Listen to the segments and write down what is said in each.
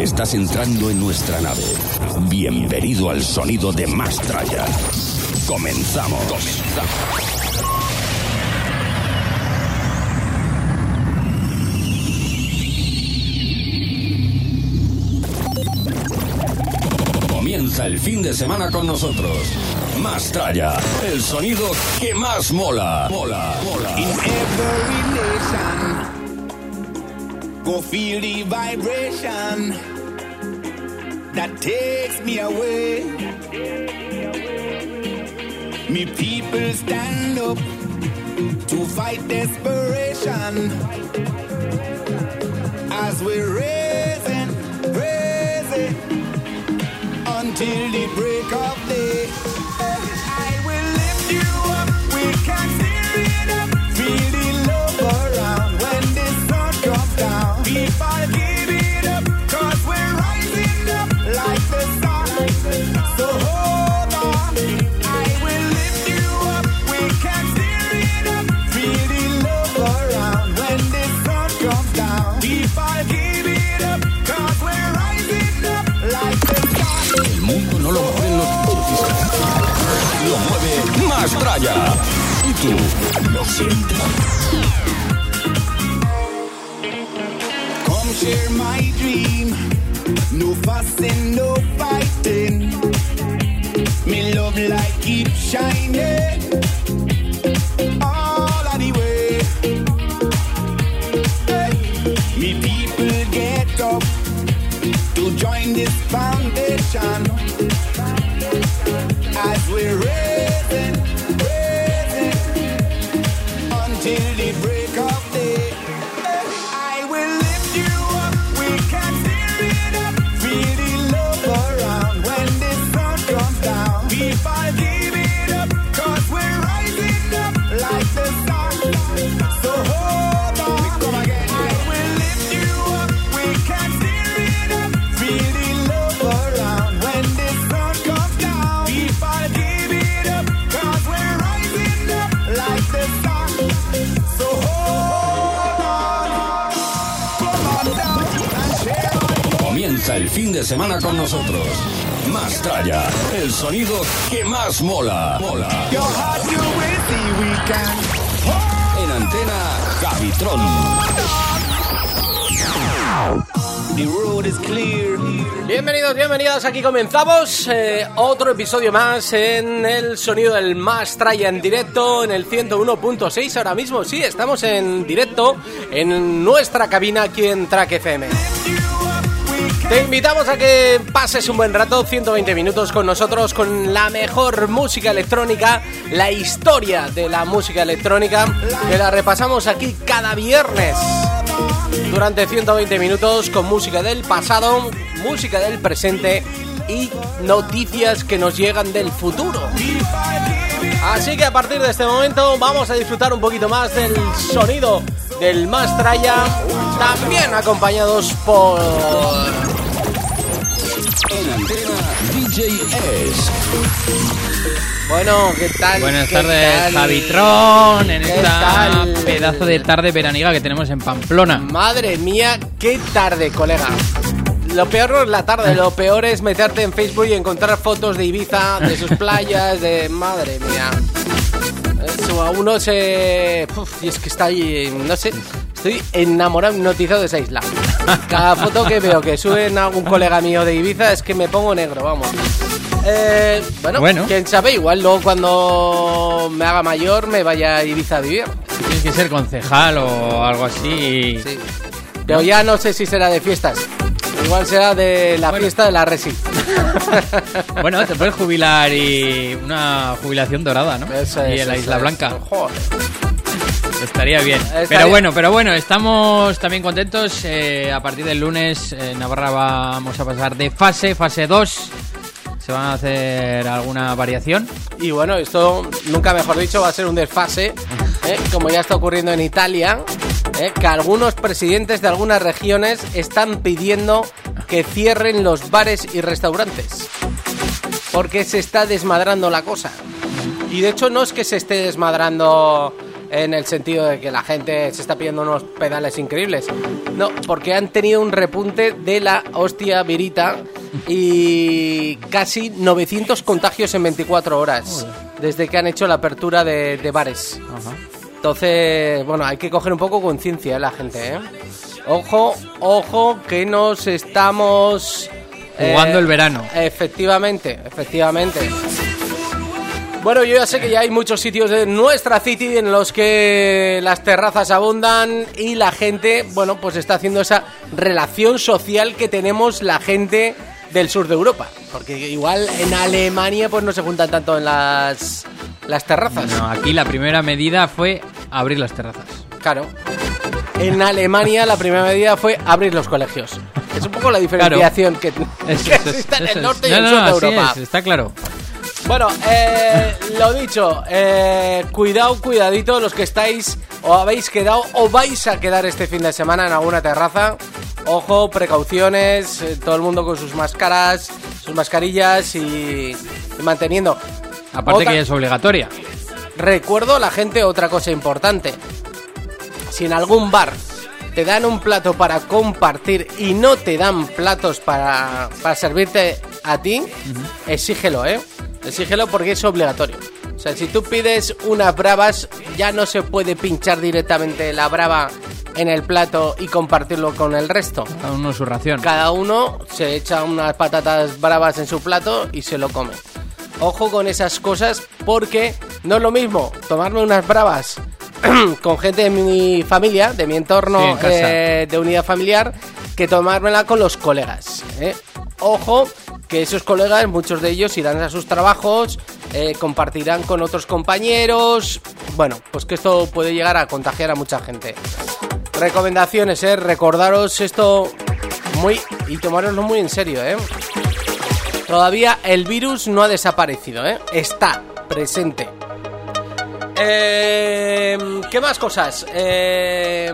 Estás entrando en nuestra nave. Bienvenido al sonido de Mastraya. Comenzamos. Comienza el fin de semana con nosotros. Mastraya, el sonido que más mola. Mola, mola. In every nation, go feel the vibration that takes me away. Me people stand up to fight desperation as we're raising, raising until the break of day. Mastraya. Y tú lo. Come share my dream. No fussing, no fighting. Me love light keep shining. Fin de semana con nosotros. Mastraya, el sonido que más mola. Mola. En antena, Javitron. The road is clear. Bienvenidos, bienvenidas, aquí comenzamos eh, otro episodio más en el sonido del Más Traya en directo en el 101.6 ahora mismo, sí, estamos en directo en nuestra cabina aquí en Track FM. Te invitamos a que pases un buen rato, 120 minutos con nosotros, con la mejor música electrónica, la historia de la música electrónica, que la repasamos aquí cada viernes durante 120 minutos con música del pasado, música del presente y noticias que nos llegan del futuro. Así que a partir de este momento vamos a disfrutar un poquito más del sonido del Mastraya, también acompañados por En antena, DJ S. Bueno, ¿qué tal? Buenas ¿Qué tardes, tal? Javitron, en ¿Qué esta tal? pedazo de tarde veraniega que tenemos en Pamplona. Madre mía, qué tarde, colega. Lo peor no es la tarde, lo peor es meterte en Facebook y encontrar fotos de Ibiza, de sus playas, de... Madre mía. Eso, a uno se... Uf, y es que está ahí, no sé, estoy enamorado, hipnotizado de esa isla. Cada foto que veo que suben a algún colega mío de Ibiza es que me pongo negro, vamos. Eh, bueno, Bueno. quién sabe, igual luego cuando me haga mayor me vaya a Ibiza a vivir. Tienes que ser concejal o algo así. Sí. Pero ya no sé si será de fiestas. Igual será de la fiesta de la Resi. Bueno, te puedes jubilar y una jubilación dorada, ¿no? Eso y en la Isla. Blanca. Joder. Estaría bien. Estaría- Pero bueno, pero bueno, estamos también contentos. eh, a partir del lunes en Navarra vamos a pasar de fase, fase 2. Se van a hacer alguna variación. Y bueno, esto, nunca mejor dicho, va a ser un desfase, ¿eh? como ya está ocurriendo en Italia, ¿eh? que algunos presidentes de algunas regiones están pidiendo que cierren los bares y restaurantes. Porque se está desmadrando la cosa. Y de hecho no es que se esté desmadrando en el sentido de que la gente se está pidiendo unos pedales increíbles. No, porque han tenido un repunte de la hostia virita y casi 900 contagios en 24 horas desde que han hecho la apertura de, de bares. Entonces, bueno, hay que coger un poco conciencia eh, la gente, ¿eh? Ojo, ojo, que nos estamos... Jugando el verano. Efectivamente, efectivamente. Bueno, yo ya sé que ya hay muchos sitios de nuestra city en los que las terrazas abundan y la gente, bueno, pues está haciendo esa relación social que tenemos la gente del sur de Europa. Porque igual en Alemania pues no se juntan tanto en las, las terrazas. No, aquí la primera medida fue abrir las terrazas. Claro. En Alemania la primera medida fue abrir los colegios. Es un poco la diferenciación que, que es, existe en el es. norte y No, el no, sur de así Europa. es, está claro. Bueno, eh, lo dicho, eh, cuidado, cuidadito los que estáis o habéis quedado o vais a quedar este fin de semana en alguna terraza. Ojo, precauciones, eh, todo el mundo con sus máscaras, sus mascarillas y, y manteniendo. Aparte Otra- que es obligatoria. Recuerdo a la gente otra cosa importante. Si en algún bar te dan un plato para compartir y no te dan platos para, para servirte a ti, exígelo, ¿eh? Exígelo porque es obligatorio. O sea, si tú pides unas bravas, ya no se puede pinchar directamente la brava en el plato y compartirlo con el resto. Cada uno su ración. Cada uno se echa unas patatas bravas en su plato y se lo come. Ojo con esas cosas porque no es lo mismo tomarme unas bravas con gente de mi familia, de mi entorno eh, de unidad familiar, que tomármela con los colegas. ¿eh? Ojo que esos colegas, muchos de ellos irán a sus trabajos, eh, compartirán con otros compañeros. Bueno, pues que esto puede llegar a contagiar a mucha gente. Recomendaciones, ¿eh? Recordaros esto muy y tomároslo muy en serio, ¿eh? Todavía el virus no ha desaparecido, ¿eh? Está presente. Eh, ¿Qué más cosas? Eh,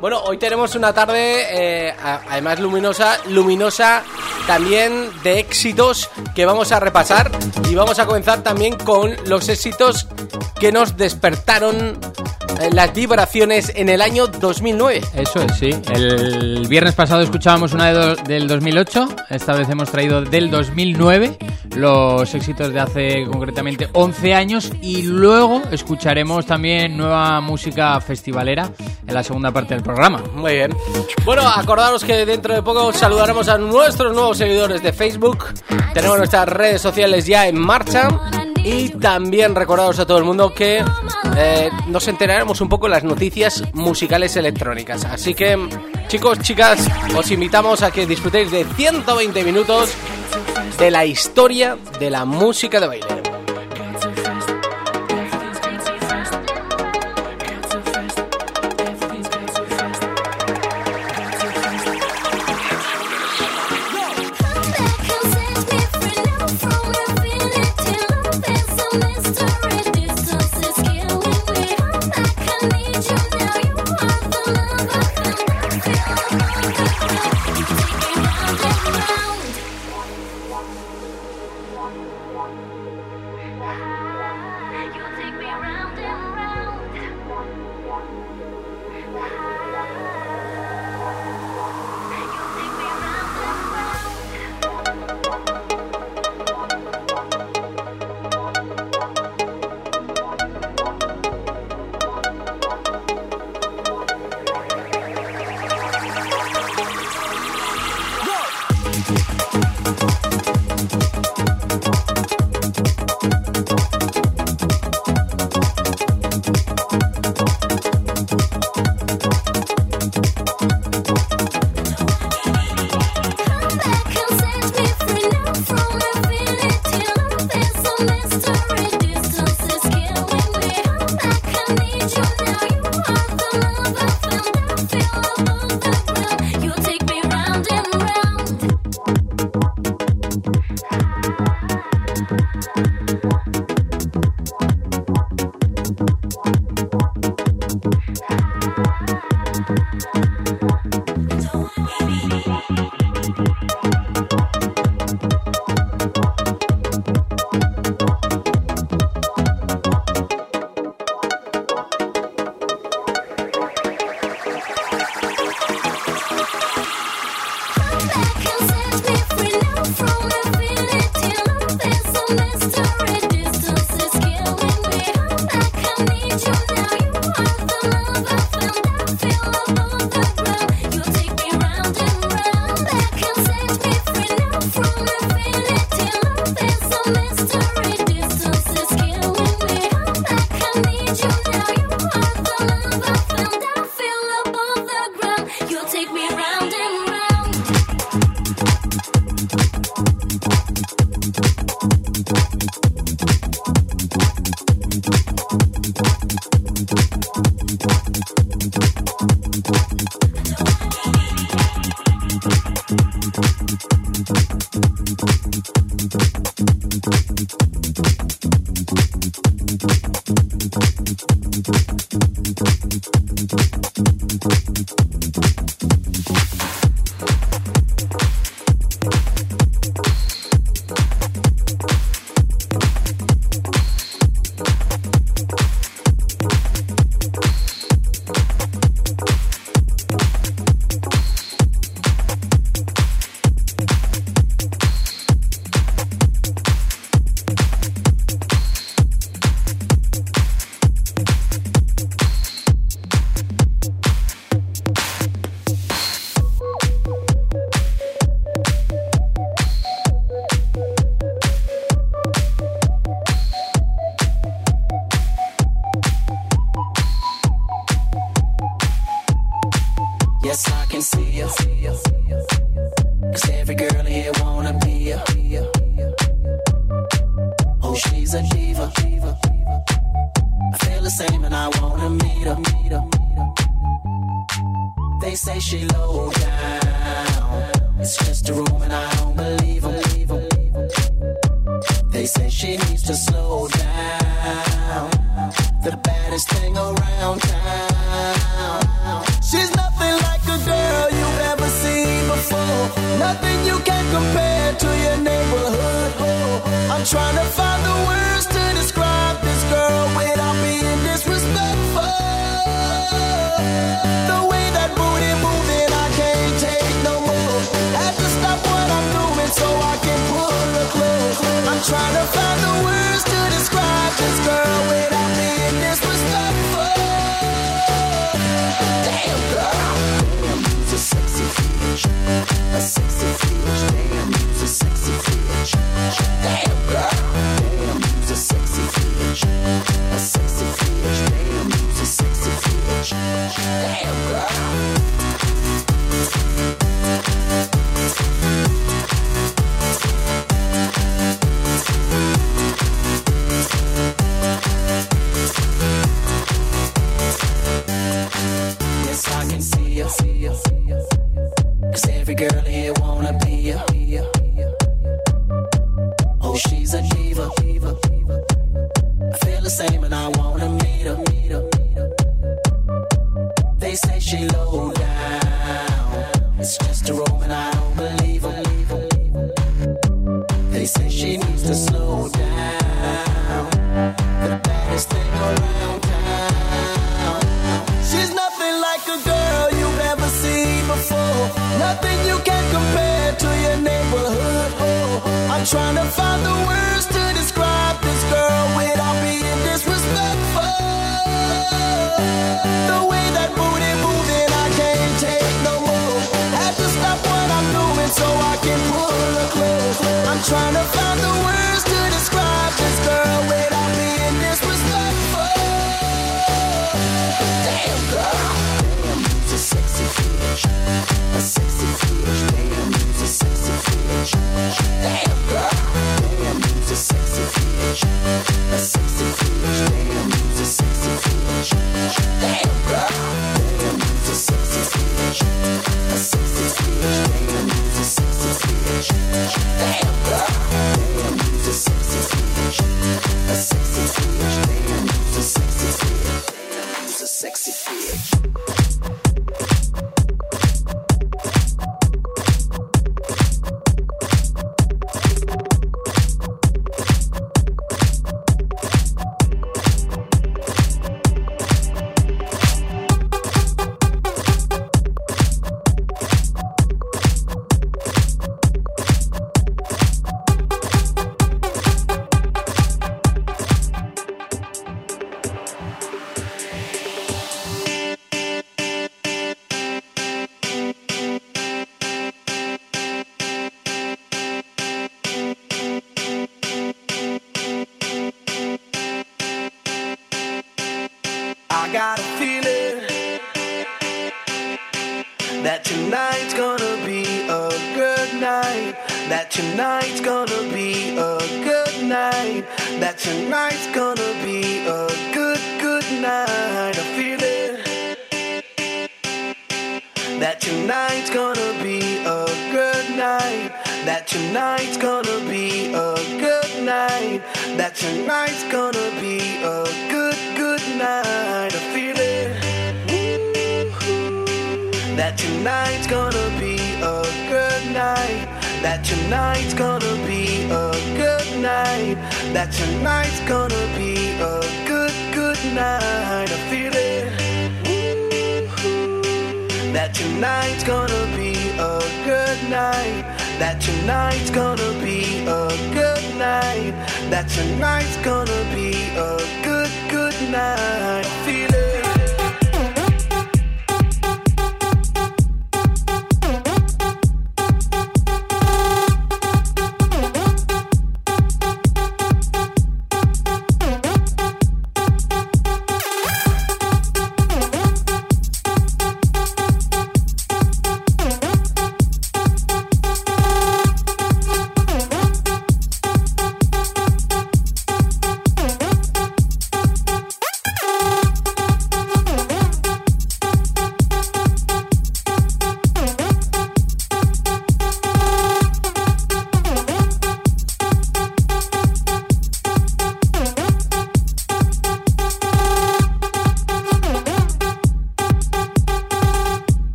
bueno, hoy tenemos una tarde, eh, además luminosa, luminosa también de éxitos que vamos a repasar y vamos a comenzar también con los éxitos que nos despertaron eh, las vibraciones en el año 2009. Eso es, sí. El viernes pasado escuchábamos una de do- del 2008, esta vez hemos traído del 2009 los éxitos de hace concretamente 11 años y luego escucharemos también nueva música festivalera en la segunda parte del programa. Muy bien. Bueno, acordaros que dentro de poco saludaremos a nuestros nuevos seguidores de Facebook. Tenemos nuestras redes sociales ya en marcha. Y también recordaros a todo el mundo que eh, nos enteraremos un poco en las noticias musicales electrónicas. Así que, chicos, chicas, os invitamos a que disfrutéis de 120 minutos de la historia de la música de baile.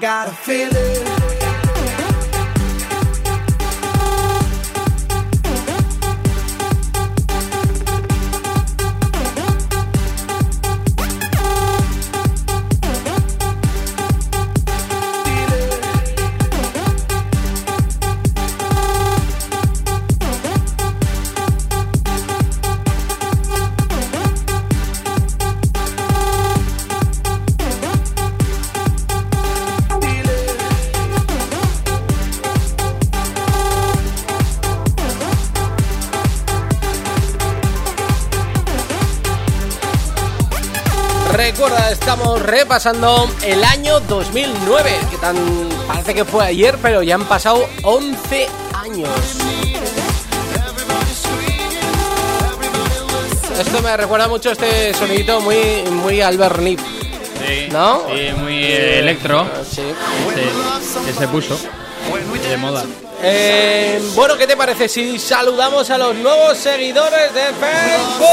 Got a feeling. Repasando el año 2009, que tan parece que fue ayer, pero ya han pasado 11 años. Esto me recuerda mucho este sonidito muy, muy Albert Nip, Sí, ¿no? Sí, muy eh, electro. Sí. Sí, que se puso de moda. Eh, bueno, ¿qué te parece si saludamos a los nuevos seguidores de Facebook?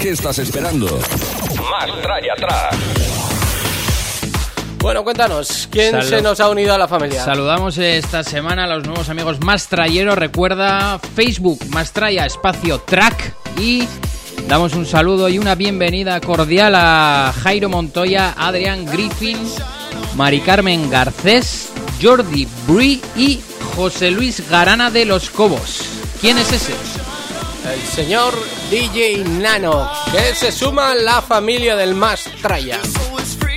Qué estás esperando? Más traya atrás. Bueno, cuéntanos, ¿quién Salud. se nos ha unido a la familia? Saludamos esta semana a los nuevos amigos Mastrayeros. Recuerda Facebook, Mastraya, espacio track. Y damos un saludo y una bienvenida cordial a Jairo Montoya, Adrián Griffin, Mari Carmen Garcés, Jordi Brie y José Luis Garana de los Cobos. ¿Quién es ese? El señor DJ Nano, que se suma a la familia del Mastraya.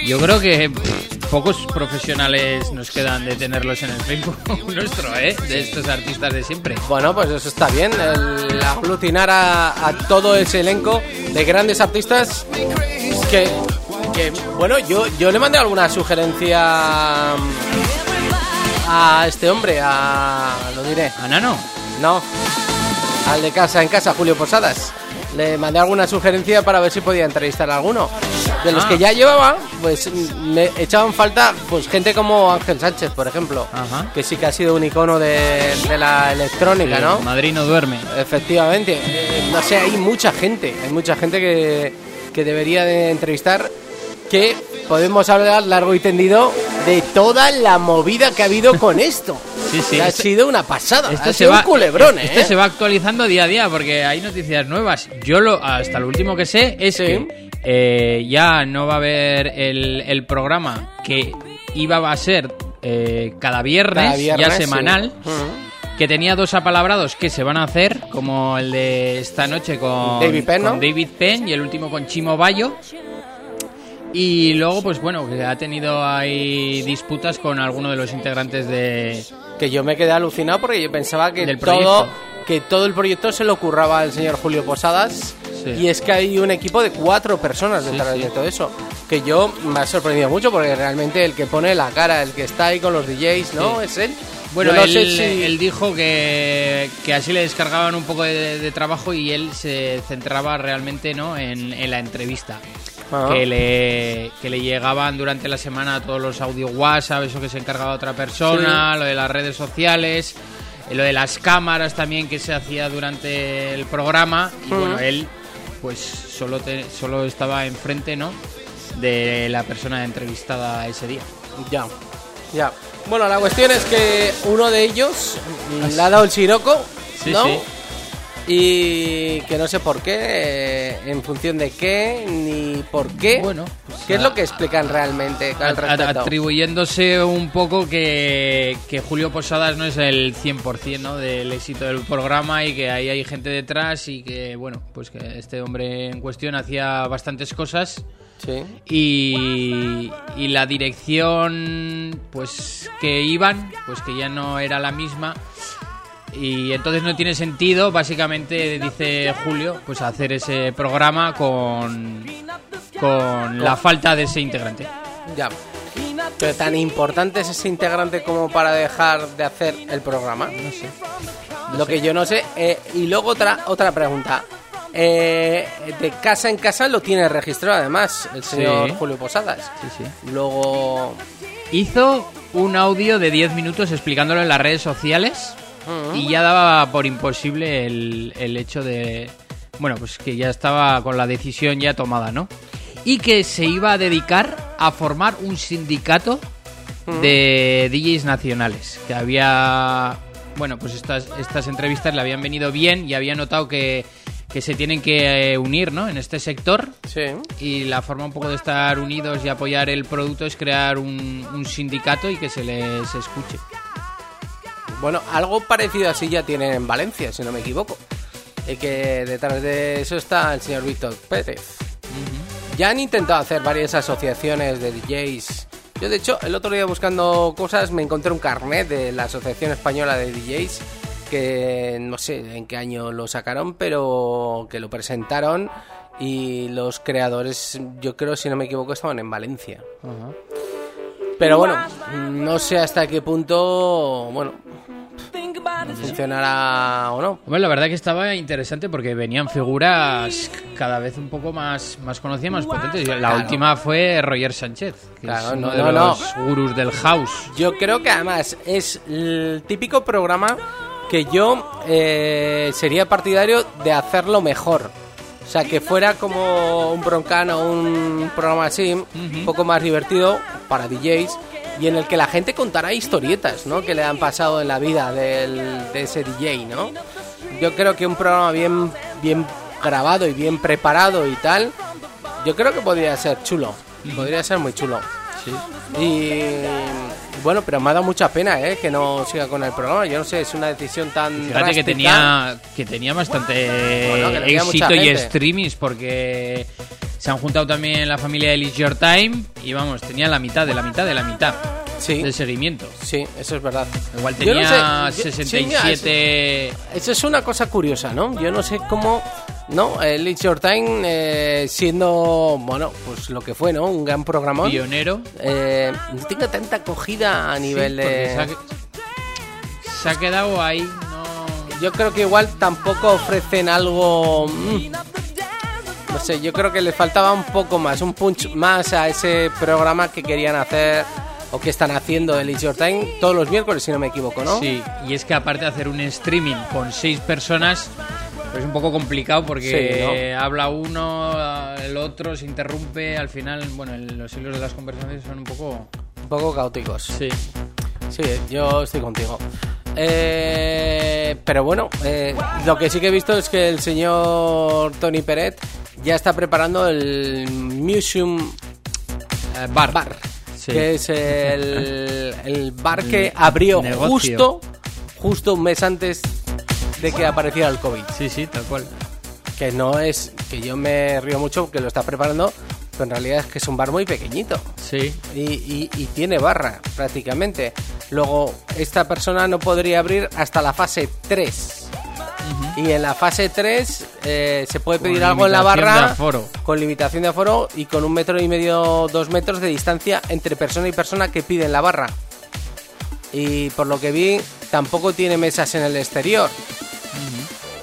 Yo creo que pff, pocos profesionales nos quedan de tenerlos en el Facebook nuestro, ¿eh? De estos artistas de siempre. Bueno, pues eso está bien, el aglutinar a, a todo ese elenco de grandes artistas que Que, bueno, yo, yo le mandé alguna sugerencia mm, a este hombre, a... lo diré. Anano. No, al de casa en casa, Julio Posadas. Le mandé alguna sugerencia para ver si podía entrevistar a alguno. De los Ah. que ya llevaba, pues me echaban falta pues gente como Ángel Sánchez, por ejemplo, Ajá. que sí que ha sido un icono de, de la electrónica, ¿no? Madrid no duerme. Efectivamente. Eh, no sé, hay mucha gente, hay mucha gente que, que debería de entrevistar que podemos hablar largo y tendido de toda la movida que ha habido con esto. Sí, sí, ha sido una pasada. Esto ha se sido va, un culebrón, ¿eh? esto se va actualizando día a día porque hay noticias nuevas. Yo lo hasta lo último que sé es Sí. que eh, ya no va a haber el, el programa que iba a ser eh, cada, viernes, Cada viernes, ya sí. semanal. Que tenía dos apalabrados que se van a hacer, como el de esta noche con David Penn, con. David Penn y el último con Chimo Bayo. Y luego, pues bueno, que ha tenido ahí disputas con alguno de los integrantes de, Que yo me quedé alucinado porque yo pensaba que Del todo, que todo el proyecto se lo curraba al señor Julio Posadas. Sí. Y es que hay un equipo de cuatro personas detrás sí. de todo eso. Que yo me ha sorprendido mucho porque realmente el que pone la cara, el que está ahí con los DJs, ¿no? Es él. Bueno, no él, si- él dijo que, que así le descargaban un poco de, de trabajo y él se centraba realmente ¿no? en, en la entrevista. Ah. Que, le, que le llegaban durante la semana todos los audio WhatsApp, eso que se encargaba otra persona, lo de las redes sociales, eh, lo de las cámaras también que se hacía durante el programa. Y bueno, él pues solo, te- solo estaba enfrente ¿no? de la persona entrevistada ese día. Ya, ya. Bueno, la cuestión es que uno de ellos mm, le ha dado el siroco, Sí, ¿no? sí. Y que no sé por qué, eh, en función de qué, ni por qué. Bueno, pues, ¿qué es a- lo que explican realmente al respecto? atribuyéndose un poco que, que Julio Posadas no es el 100% ¿no? del éxito del programa y que ahí hay gente detrás y que, bueno, pues que este hombre en cuestión hacía bastantes cosas Sí. y, y la dirección pues que iban, pues que ya no era la misma y entonces no tiene sentido, básicamente dice Julio, pues hacer ese programa con, con la falta de ese integrante. Ya. Pero tan importante es ese integrante como para dejar de hacer el programa. No sé. Lo que yo no sé. eh, y luego otra otra pregunta. Eh, de casa en casa lo tiene registrado además el señor Sí. Julio Posadas. Sí, sí. Luego. Hizo un audio de 10 minutos explicándolo en las redes sociales y ya daba por imposible el, el hecho de... Bueno, pues que ya estaba con la decisión ya tomada, ¿no? Y que se iba a dedicar a formar un sindicato de DJs nacionales. Que había... Bueno, pues estas, estas entrevistas le habían venido bien y había notado que, que se tienen que eh, unir, ¿no? En este sector Sí. y la forma un poco de estar unidos y apoyar el producto es crear un, un sindicato y que se les escuche. Bueno, algo parecido así ya tienen en Valencia, si no me equivoco. Y que detrás de eso está el señor Víctor Pérez. Ya han intentado hacer varias asociaciones de DJs. Yo, de hecho, el otro día buscando cosas me encontré un carnet de la Asociación Española de DJs que no sé en qué año lo sacaron, pero que lo presentaron y los creadores, yo creo, si no me equivoco, estaban en Valencia. Pero bueno, no sé hasta qué punto, bueno, funcionará o no. Bueno, la verdad que estaba interesante porque venían figuras cada vez un poco más, más conocidas, más potentes. La Claro. última fue Roger Sánchez, que Claro, es uno no, de no, los gurús del house. Yo creo que además es el típico programa que yo eh, sería partidario de hacerlo mejor. O sea, que fuera como un broncano, un programa así, un poco más divertido para DJs y en el que la gente contara historietas, ¿no? Que le han pasado en la vida del- de ese DJ, ¿no? Yo creo que un programa bien, bien grabado y bien preparado y tal, yo creo que podría ser chulo. Podría ser muy chulo. Y bueno, pero me ha dado mucha pena, ¿eh? Que no siga con el programa. Yo no sé, es una decisión tan Fíjate que tenía, que tenía bastante Bueno, que éxito y streamings porque se han juntado también la familia de It's Your Time y vamos, tenía la mitad de la mitad de la mitad. Sí. de seguimiento. Sí, eso es verdad. Igual Yo no tenía sé, yo- 67... Eso es una cosa curiosa, ¿no? Yo no sé cómo, ¿no? El It's Your Time, eh, siendo, bueno, pues lo que fue, ¿no? Un gran programón. pionero. Eh, no tenga tanta acogida a nivel Sí, de... se, ha, se ha quedado ahí, no... Yo creo que igual tampoco ofrecen algo... mm, no sé, yo creo que le faltaba un poco más, un punch más a ese programa que querían hacer o que están haciendo el It's Your Time todos los miércoles, si no me equivoco, ¿no? Sí, y es que aparte de hacer un streaming con seis personas, pues es un poco complicado porque Sí, habla uno, el otro se interrumpe, al final, bueno, los hilos de las conversaciones son un poco... Un poco caóticos. Sí. Sí, yo estoy contigo. Eh, pero bueno, eh, lo que sí que he visto es que el señor Tony Peret ya está preparando el Museum Eh, bar. Bar, Sí. que es el, el bar que abrió negocio. justo, justo un mes antes de que apareciera el COVID. Sí, sí, tal cual. Que no es, que yo me río mucho porque lo está preparando, pero en realidad es que es un bar muy pequeñito. Sí. y, y- y tiene barra prácticamente. Luego, esta persona no podría abrir hasta la fase 3. Y en la fase 3 eh, se puede Con pedir algo en la barra con limitación de aforo y con un metro y medio, dos metros de distancia entre persona y persona que piden la barra. Y por lo que vi, tampoco tiene mesas en el exterior.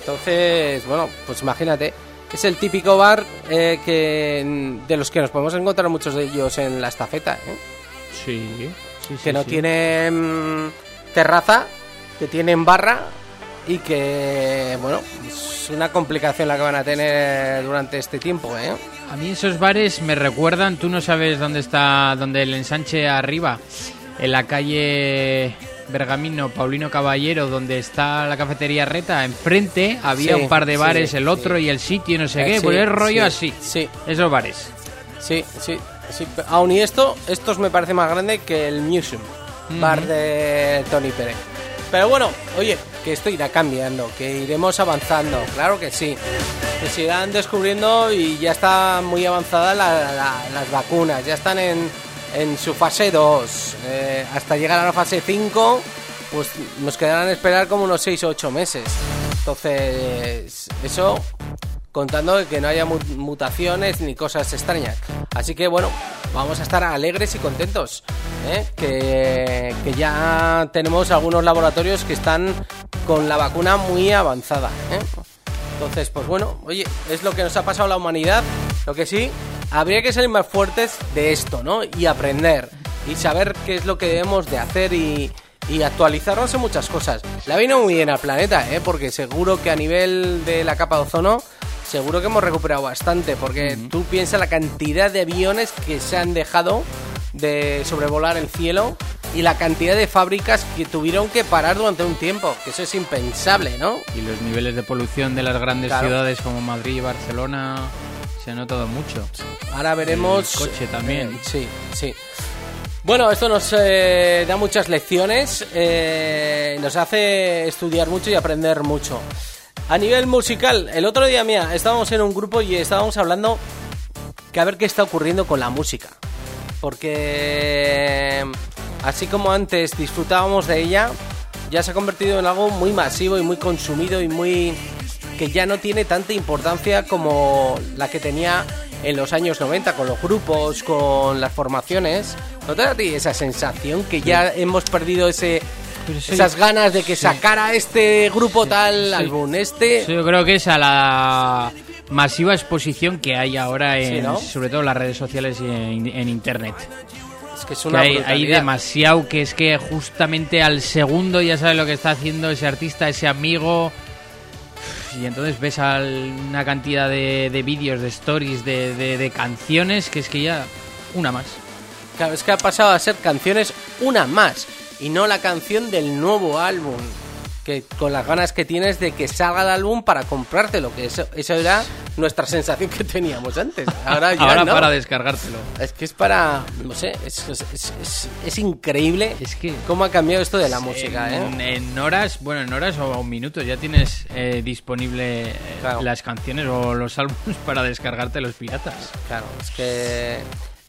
Entonces, bueno, pues imagínate. Es el típico bar eh, que de los que nos podemos encontrar muchos de ellos en la estafeta, ¿eh? Sí. sí, que sí, no sí. tienen terraza, que tienen barra y que, bueno, es una complicación la que van a tener durante este tiempo, ¿eh? A mí esos bares me recuerdan, tú no sabes dónde está, dónde el ensanche arriba, en la calle Bergamino, Paulino Caballero, donde está la cafetería Reta, enfrente había Sí, un par de sí, bares, sí. el otro y el sitio, no sé Eh, qué, sí, pues es rollo sí, así. Sí, Esos bares. sí, sí, sí. Aún y esto, estos me parece más grande que el Museum, bar de Tony Pérez. Pero bueno, oye, que esto irá cambiando, que iremos avanzando, claro que sí. Se irán descubriendo y ya está muy avanzada la- la- las vacunas, ya están en, en su fase 2. Eh, hasta llegar a la fase 5, pues nos quedarán esperar como unos 6 o 8 meses. Entonces, eso contando que no haya mu- mutaciones ni cosas extrañas. Así que bueno, vamos a estar alegres y contentos, ¿eh? que, que ya tenemos algunos laboratorios que están con la vacuna muy avanzada. ¿eh? Entonces, pues bueno, oye, es lo que nos ha pasado a la humanidad. Lo que sí, habría que salir más fuertes de esto, ¿no? Y aprender y saber qué es lo que debemos de hacer y, y actualizarnos en muchas cosas. La vino muy bien al planeta, ¿eh? Porque seguro que a nivel de la capa de ozono, seguro que hemos recuperado bastante. Porque tú piensas la cantidad de aviones que se han dejado de sobrevolar el cielo y la cantidad de fábricas que tuvieron que parar durante un tiempo, que eso es impensable, ¿no? Y los niveles de polución de las grandes Claro. ciudades como Madrid y Barcelona se ha notado mucho. Ahora veremos. El coche también. eh, sí, sí. Bueno, esto nos eh, da muchas lecciones, eh, nos hace estudiar mucho y aprender mucho. A nivel musical, el otro día, mía, estábamos en un grupo y estábamos hablando que a ver qué está ocurriendo con la música. Porque así como antes disfrutábamos de ella, ya se ha convertido en algo muy masivo y muy consumido y muy que ya no tiene tanta importancia como la que tenía en los años 90 con los grupos, con las formaciones. ¿No te da a ti esa sensación que ya hemos perdido ese Esas ganas de que sacara este grupo tal sí. álbum, este yo creo que es a la masiva exposición que hay ahora en, Sí, ¿no? sobre todo en las redes sociales y en, en internet. es que es Que una hay, hay brutalidad. demasiado que es que justamente al segundo ya sabes lo que está haciendo ese artista, ese amigo. Y entonces ves al- una cantidad de, de vídeos, de stories, de, de- de canciones que es que ya una más. Claro, es que ha pasado a ser canciones una más y no la canción del nuevo álbum. Que con las ganas que tienes de que salga el álbum para comprártelo, que eso, eso era nuestra sensación que teníamos antes. Ahora ya Ahora no. para descargártelo. Es que es para, no sé, es, es, es- es- increíble Es que cómo ha cambiado esto de la música, en, ¿eh? en horas, bueno, en horas o minutos ya tienes eh, disponible eh, Claro. las canciones o los álbumes para descargarte los piratas. Claro, es que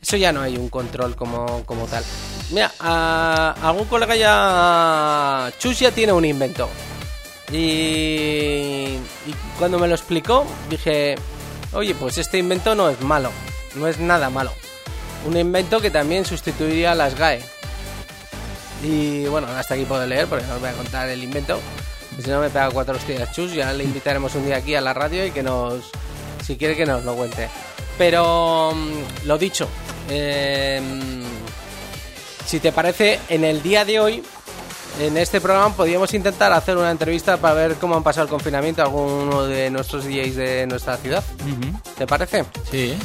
eso ya no hay un control como, como tal. Mira, a- algún colega ya. Chus ya tiene un invento. Y, y cuando me lo explicó, dije: Oye, pues este invento no es malo. No es nada malo. Un invento que también sustituiría a las GAE. Y bueno, hasta aquí puedo leer porque no os voy a contar el invento. Si no me pega cuatro hostias chus, ya le invitaremos un día aquí a la radio y que nos. Si quiere que nos lo cuente. Pero mm, lo dicho. eh, si te parece, en el día de hoy, en este programa, podríamos intentar hacer una entrevista para ver cómo han pasado el confinamiento a alguno de nuestros DJs de nuestra ciudad. ¿Te parece? Sí.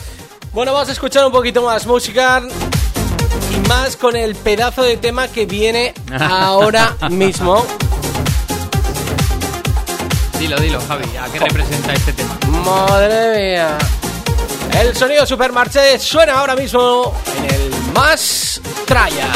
Bueno, vamos a escuchar un poquito más música y más con el pedazo de tema que viene ahora mismo. Dilo, dilo, Javi. ¿A qué representa este tema? Madre mía. El sonido Supermarché suena ahora mismo en el Más Traya.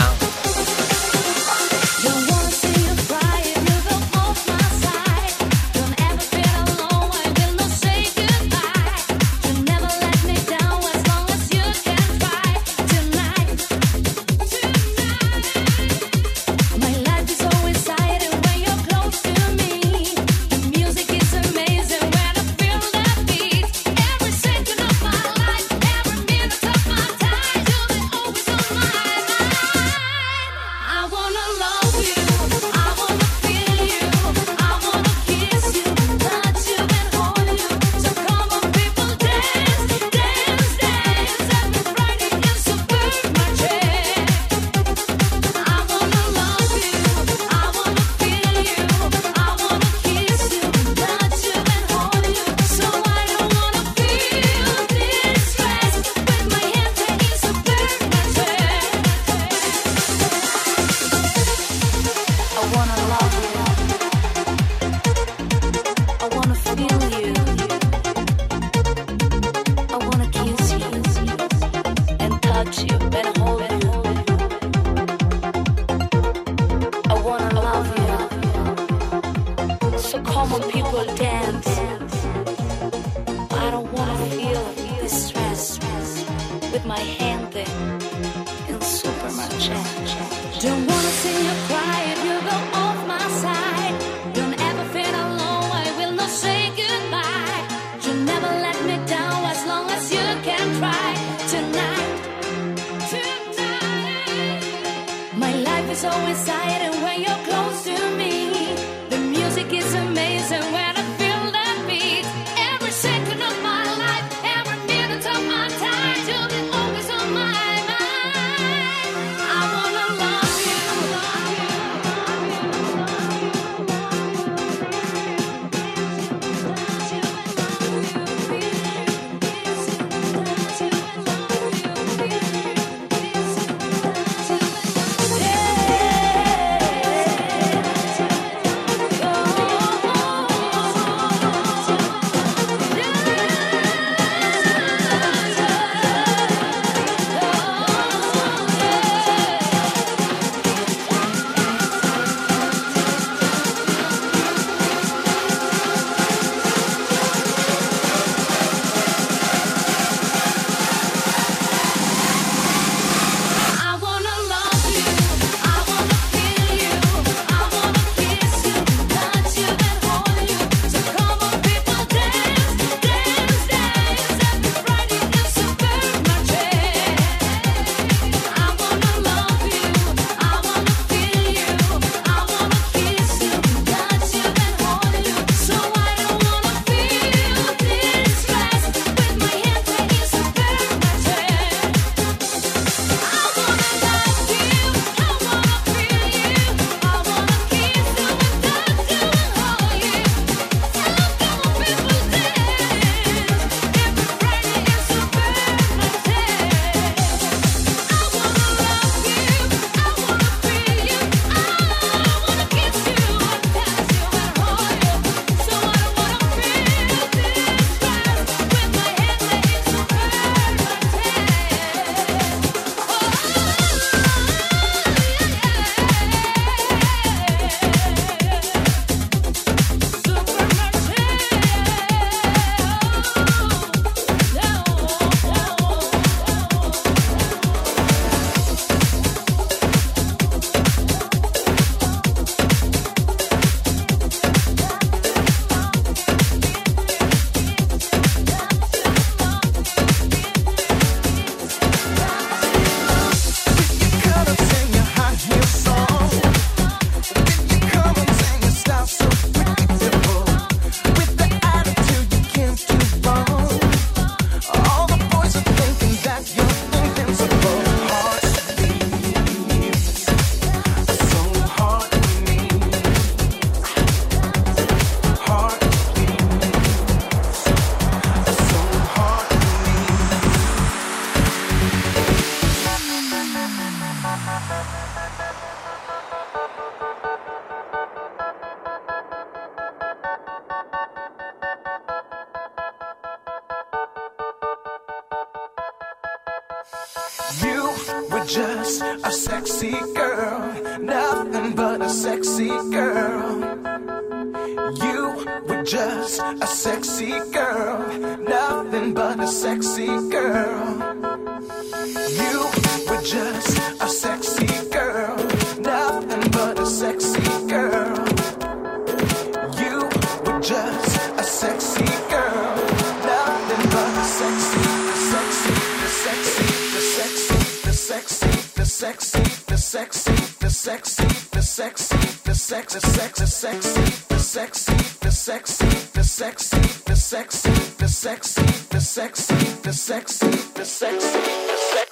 a sexy girl. Nothing but sexy, the sexy, the sexy, the sexy, the sexy, the sexy, the sexy, the sexy, the sexy, the sexy, the sexy, the sexy, the sexy, the sexy, the sexy, the sexy, the sexy, the sexy.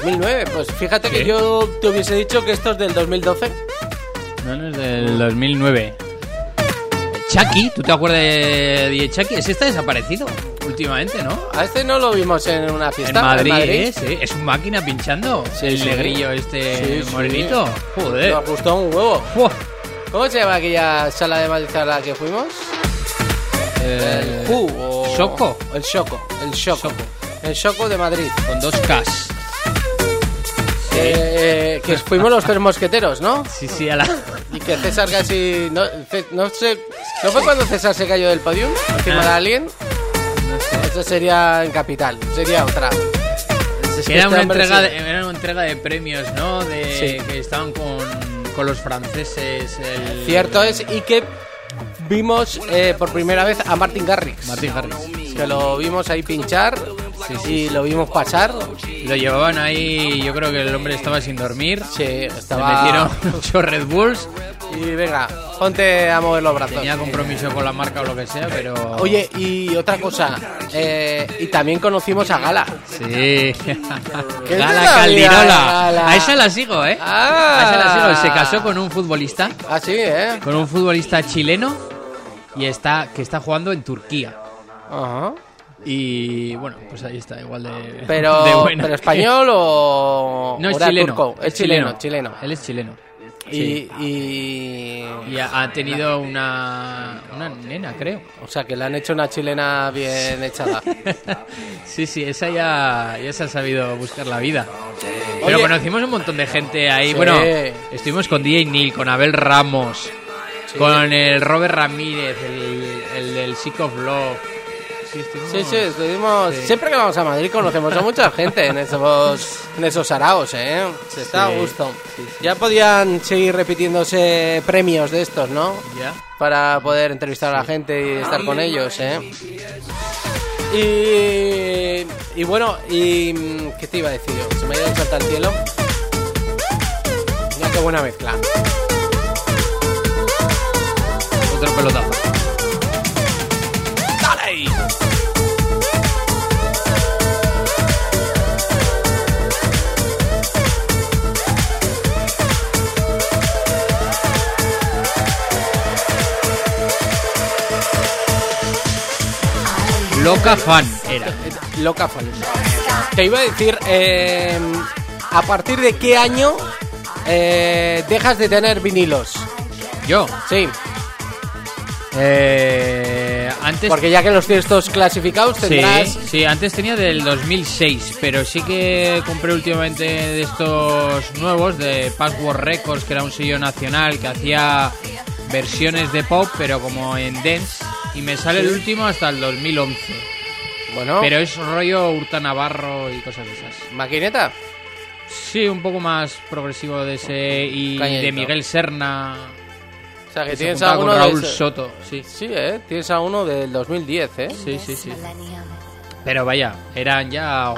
2009. Pues fíjate que yo te hubiese dicho que esto es del 2012. No, no es del 2009. Chucky, ¿tú te acuerdas de DJ Chucky? Ese está desaparecido últimamente, ¿no? A este no lo vimos en una En fiesta. Madrid, ¿eh? Sí, es un máquina pinchando. Sí, el sí. negrillo este morenito. Joder. Nos gustó un huevo. ¿Cómo se llama aquella sala de Madrid a la que fuimos? Eh, El. Choco. El Choco. El Choco. Choco. El Choco de Madrid. Con dos Ks. Eh, eh, que fuimos los tres mosqueteros, ¿no? Sí, sí, a la... Y que César casi... No, no sé... ¿No fue cuando César se cayó del podium? Encima de Ah. alguien. Eso sería en Capital. Sería otra. Es que Era este una, entrega sí. de, era una entrega de premios, ¿no? De Sí. que estaban con, con los franceses. El... Cierto es, y que vimos eh, por primera vez a Martin Garrix. Martin Harris. Que lo vimos ahí pinchar y lo vimos pasar. Lo llevaban ahí, yo creo que el hombre estaba sin dormir. Sí, Le estaba... metieron muchos Red Bulls. Y venga, ponte a mover los brazos. Tenía compromiso con la marca o lo que sea, pero. Oye, y otra cosa, eh, y también conocimos a Gala. Sí. ¿Qué Gala Caldirola. Gala? A esa la sigo, ¿eh? Ah. A esa la sigo. Se casó con un futbolista. Ah, sí, ¿eh? Con un futbolista chileno. Y está que está jugando en Turquía. Ajá. Y bueno, pues ahí está, igual de. de Pero, buena. ¿pero español o, No, es chileno. turco? Es chileno, chileno. Él es chileno. Y, Sí. y- Y ha, ha tenido una, una nena, creo. O sea, que le han hecho una chilena bien echada. sí, sí, esa ya, ya se ha sabido buscar la vida. Pero Oye. conocimos un montón de gente ahí. Sí. Bueno, estuvimos con DJ Neil, con Abel Ramos, con el Robert Ramírez, el, el del Sick of Love. Sí, estuvimos- Sí, sí, estuvimos. Sí. Siempre que vamos a Madrid conocemos a mucha gente en esos, en esos araos, ¿eh? Se está Sí, a gusto. sí. Ya podían seguir repitiéndose premios de estos, ¿no? Ya. Para poder entrevistar a la gente y estar con ellos, ¿eh? Y, y bueno, y ¿qué te iba a decir yo? Se me ha ido el salto al cielo. Qué buena mezcla. Otro pelotazo. Loca fan era. Loca fan. Te iba a decir, eh, ¿a partir de qué año eh, dejas de tener vinilos? Yo. Sí, Eh, antes porque ya que los tienes todos clasificados tendrás... Sí, sí, antes tenía del 2006, pero sí que compré últimamente de estos nuevos, de Password Records, que era un sello nacional que hacía versiones de pop, pero como en dance, y me sale el último hasta el 2011. Bueno, Pero es rollo Hurta Navarro y cosas de esas. maquineta. Sí, un poco más progresivo de ese y Cañadito. de Miguel Serna. O sea, que que se tienes juntaba alguno con de Raúl ese- Soto, sí. Sí, ¿eh? Tienes a uno del 2010, ¿eh? Sí, sí, sí. Pero vaya, eran ya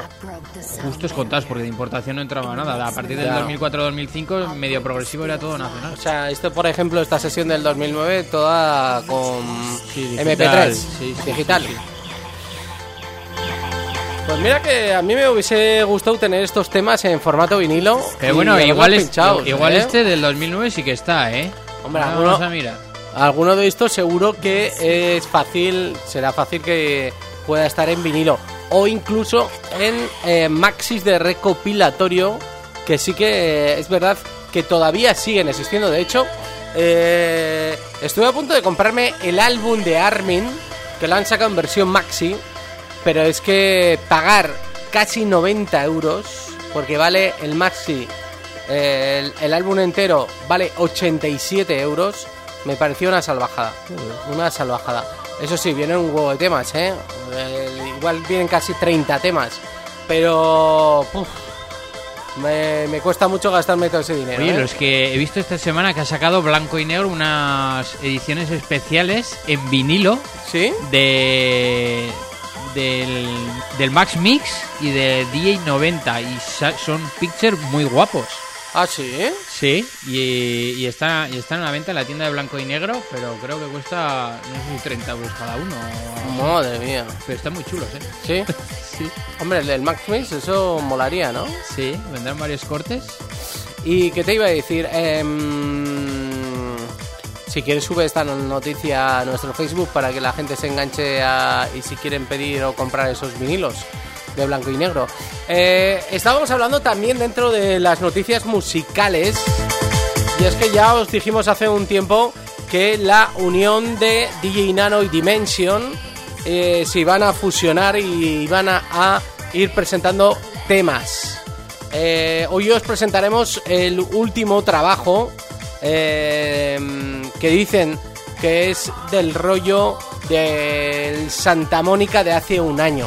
justos contados porque de importación no entraba nada. A partir del Ya. 2004-2005, medio progresivo era todo nacional. O sea, esto, por ejemplo, esta sesión del 2009, toda con Sí, digital, MP3, sí, sí, digital. Pues mira que a mí me hubiese gustado tener estos temas en formato vinilo. Pero y bueno, igual, es- igual ¿eh? este del 2009 sí que está, ¿eh? Hombre, Ahora alguno- vamos a mirar. Alguno de estos seguro que es fácil, será fácil que pueda estar en vinilo o incluso en eh, maxis de recopilatorio, que sí que eh, es verdad que todavía siguen existiendo. De hecho, eh, estuve a punto de comprarme el álbum de Armin, que lo han sacado en versión maxi, pero es que pagar casi 90 euros, porque vale el maxi, eh, el, el álbum entero vale 87 euros, me pareció una salvajada. Una salvajada. Eso sí, vienen un huevo de temas, ¿eh? Eh, igual vienen casi 30 temas, pero... me, me cuesta mucho gastarme todo ese dinero. Oye, ¿eh? los que he visto esta semana que ha sacado Blanco y Negro unas ediciones especiales en vinilo ¿Sí? de del, del Max Mix y de DJ 90 y son pictures muy guapos. Ah, sí. Sí, y, y está, y están a la venta en la tienda de Blanco y Negro, pero creo que cuesta, no sé si 30 euros cada uno. Madre mía. Pero están muy chulos, ¿eh? ¿Sí? Sí. Hombre, el del Max Mix, eso molaría, ¿no? Sí, vendrán varios cortes. ¿Y qué te iba a decir? Em, si quieres sube esta noticia a nuestro Facebook para que la gente se enganche a, y si quieren pedir o comprar esos vinilos de blanco y negro. Eh, estábamos hablando también dentro de las noticias musicales y es que ya os dijimos hace un tiempo que la unión de DJ Nano y Dimension eh, se iban a fusionar y iban a, ir presentando temas. Eh, hoy os presentaremos el último trabajo que dicen que es del rollo del Santa Mónica de hace un año.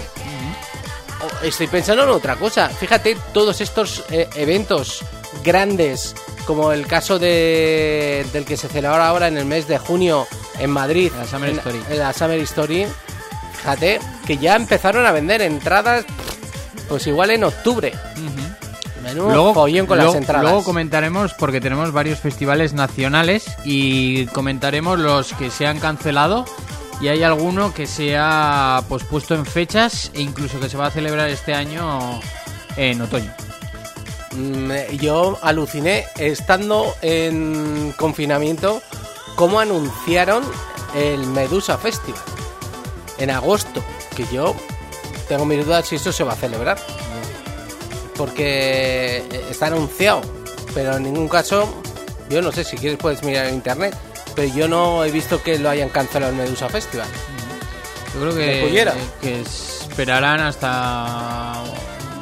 Estoy pensando en otra cosa. Fíjate, todos estos eh, eventos grandes, como el caso de, del que se celebra ahora en el mes de junio en Madrid, La Summer en, Story. en la Summer Story, fíjate que ya empezaron a vender entradas, pues igual en octubre. Menudo follón con luego- las entradas. luego comentaremos, porque tenemos varios festivales nacionales, y comentaremos los que se han cancelado. Y hay alguno que se ha pospuesto en fechas e incluso que se va a celebrar este año en otoño. Mm, yo aluciné estando en confinamiento cómo anunciaron el Medusa Festival en agosto, que yo tengo mis dudas si eso se va a celebrar. Porque está anunciado, pero en ningún caso, yo no sé, si quieres puedes mirar en internet, pero yo no he visto que lo hayan cancelado el Medusa Festival. Yo creo que, esperarán hasta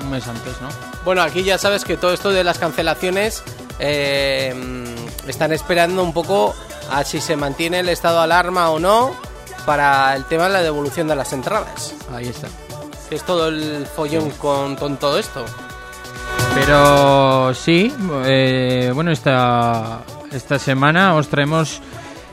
un mes antes, ¿no? Bueno, aquí ya sabes que todo esto de las cancelaciones eh, están esperando un poco a si se mantiene el estado de alarma o no para el tema de la devolución de las entradas. Ahí está. Que es todo el follón con, con todo esto. Pero sí, eh, bueno, esta, esta semana os traemos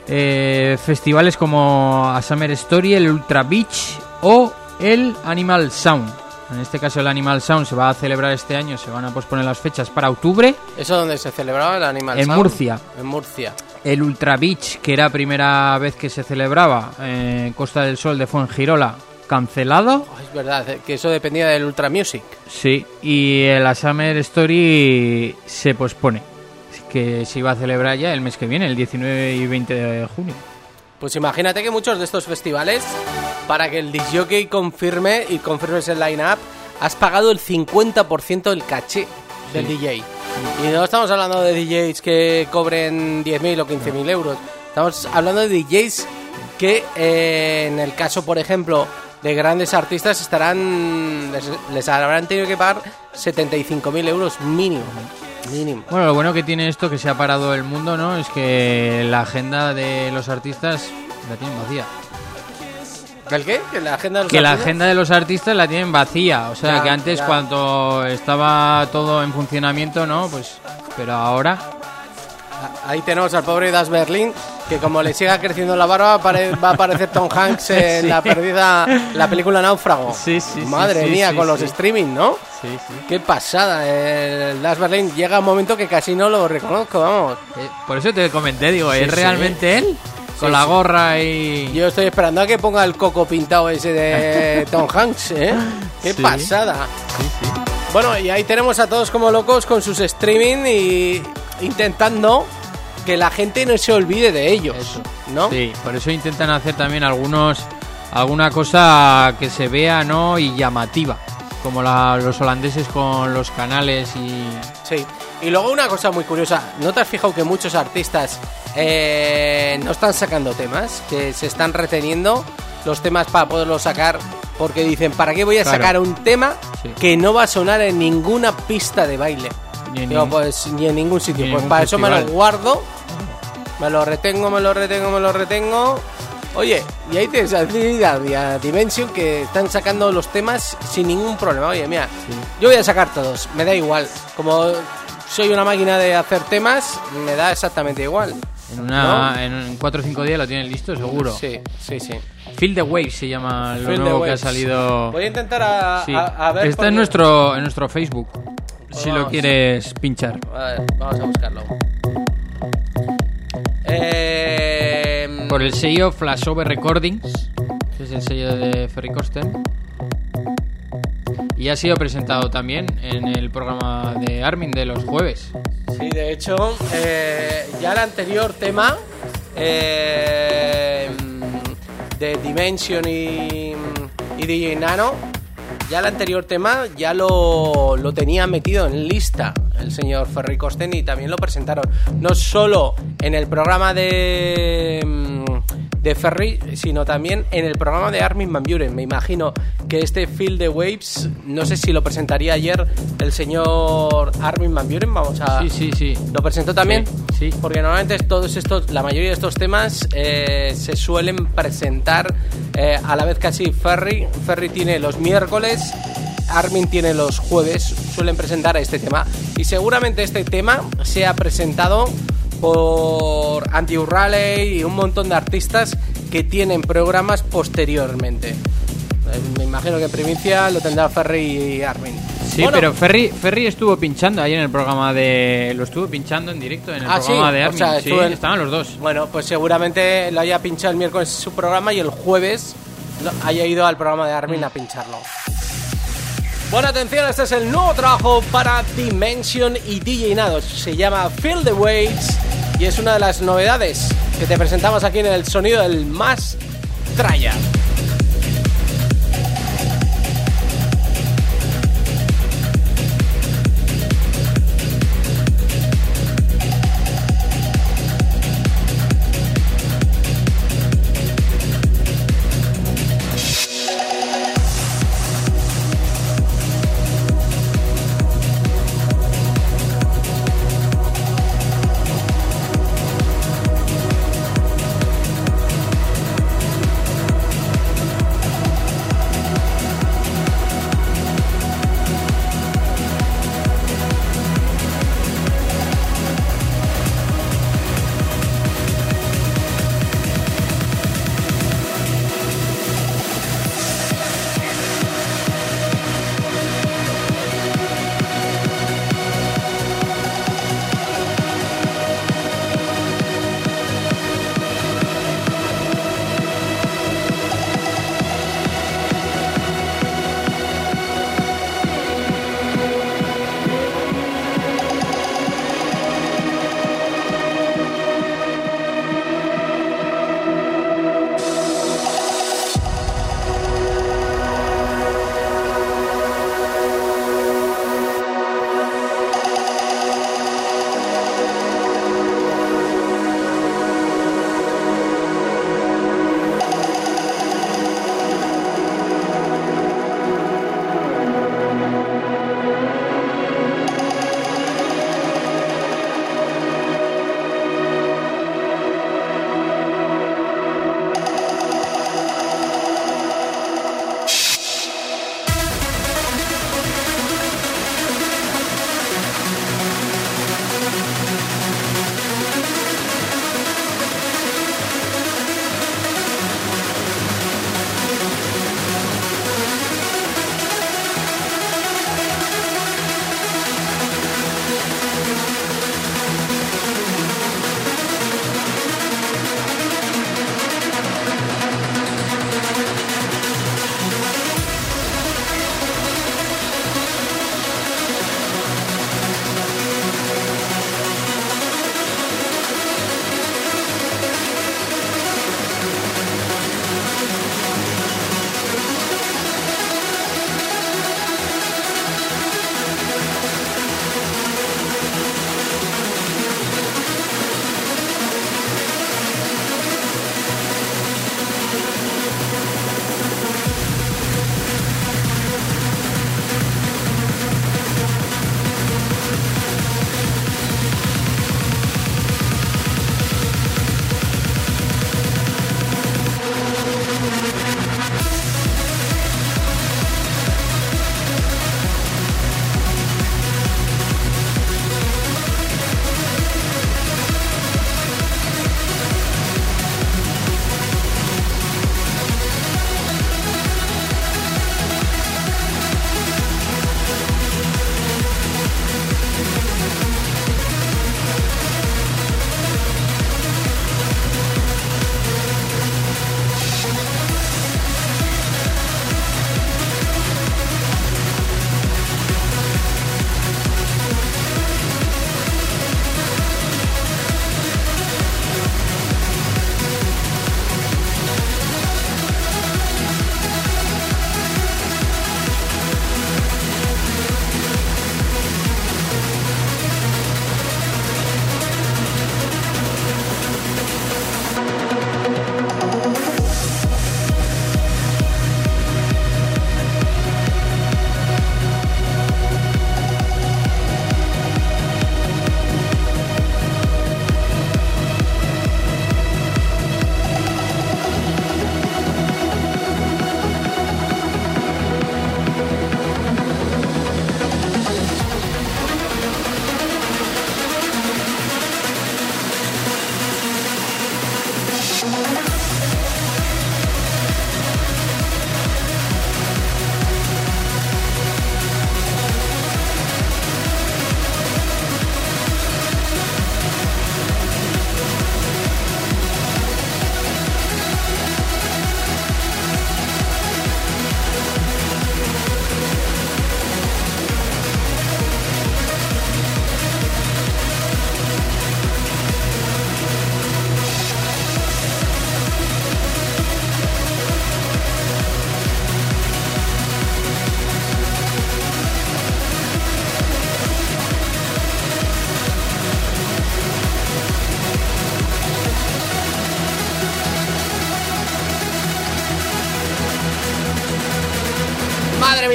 eh, festivales como a Summer Story, el Ultra Beach o el Animal Sound. En este caso el Animal Sound se va a celebrar este año, se van a posponer las fechas para octubre. ¿Eso donde se celebraba el Animal En Sound? Murcia. En Murcia. El Ultra Beach, que era primera vez que se celebraba en Costa del Sol de Fuengirola, cancelado. Oh, es verdad, eh, que eso dependía del Ultra Music. Sí, y el Summer Story se pospone. Que se iba a celebrar ya el mes que viene, el 19 y 20 de junio. Pues imagínate que muchos de estos festivales, para que el disjockey confirme y confirmes el line-up, has pagado el 50% del caché del DJ. Y no estamos hablando de DJs que cobren 10.000 o 15.000 euros. Estamos hablando de DJs que, eh, en el caso, por ejemplo, de grandes artistas, estarán les, les habrán tenido que pagar 75.000 euros mínimo. Mínimo. Bueno, lo bueno que tiene esto que se ha parado el mundo, ¿no? Es que la agenda de los artistas la tienen vacía. ¿El qué? ¿Que la agenda de los Que la artistas? agenda de los artistas la tienen vacía. O sea, Ya, que antes ya. cuando estaba todo en funcionamiento, ¿no? Pues, pero ahora... Ahí tenemos al pobre Das Berlin, que como le siga creciendo la barba, va a aparecer Tom Hanks en Sí. la perdida, la película Náufrago. Sí, sí, Madre mía, con los streaming, ¿no? Sí, sí. Qué pasada. El Das Berlin llega un momento que casi no lo reconozco, vamos. Eh, por eso te comenté, digo, ¿es realmente él? Con la gorra y... Yo estoy esperando a que ponga el coco pintado ese de Tom Hanks, ¿eh? Qué Sí. pasada. Sí, sí. Bueno, y ahí tenemos a todos como locos con sus streaming y intentando que la gente no se olvide de ellos, Eso. ¿no? Sí, por eso intentan hacer también algunos alguna cosa que se vea no y llamativa, como la- los holandeses con los canales y Sí. Y luego una cosa muy curiosa, ¿no te has fijado que muchos artistas eh, no están sacando temas? Que se están reteniendo los temas para poderlos sacar porque dicen, ¿para qué voy a Claro. sacar un tema Sí. que no va a sonar en ninguna pista de baile? Ni en Digo, pues ni en ningún sitio. ni pues ningún para eso me lo guardo, me lo retengo, me lo retengo, me lo retengo. Oye, y ahí tienes a a Dimension que están sacando los temas sin ningún problema. Oye, mira, yo voy a sacar todos, me da igual. Como soy una máquina de hacer temas, me da exactamente igual. en una en 4 o 5 días lo tienen listo, seguro. Sí, sí, sí. Feel the Wave se llama lo Feel nuevo que ha waves. salido. Voy a intentar a, Sí. a- a ver. Está en nuestro en nuestro Facebook. Si lo quieres pinchar. A ver, vamos a buscarlo. Eh, Por el sello Flashover Recordings, que es el sello de Ferry Corsten. Y ha sido presentado también en el programa de Armin de los jueves. Sí, de hecho, eh, ya el anterior tema eh, de Dimension y, y DJ Nano, ya el anterior tema ya lo, lo tenía metido en lista el señor Ferry Costen y también lo presentaron. No solo en el programa de, mm, de Ferry, sino también en el programa de Armin Van Buren. Me imagino que este Feel the Waves, no sé si lo presentaría ayer el señor Armin Van Buren. Vamos a. Sí, sí, sí. ¿Lo presentó también? Sí, sí. Porque normalmente todos estos, la mayoría de estos temas eh, se suelen presentar eh, a la vez casi Ferry. Ferry tiene los miércoles, Armin tiene los jueves, suelen presentar este tema. Y seguramente este tema se ha presentado por Andy Raleigh y un montón de artistas que tienen programas posteriormente. Eh, Me imagino que en primicia lo tendrá Ferry y Armin. Sí, Bueno, pero Ferry, Ferry estuvo pinchando ahí en el programa de. Lo estuvo pinchando en directo en el Ah, programa sí, de o Armin. sea, sí, en- estaban los dos. Bueno, pues seguramente lo haya pinchado el miércoles su programa y el jueves haya ido al programa de Armin a pincharlo. Bueno, atención, este es el nuevo trabajo para Dimension y DJ Nados. Se llama Feel the Waves y es una de las novedades que te presentamos aquí en el sonido del más traya.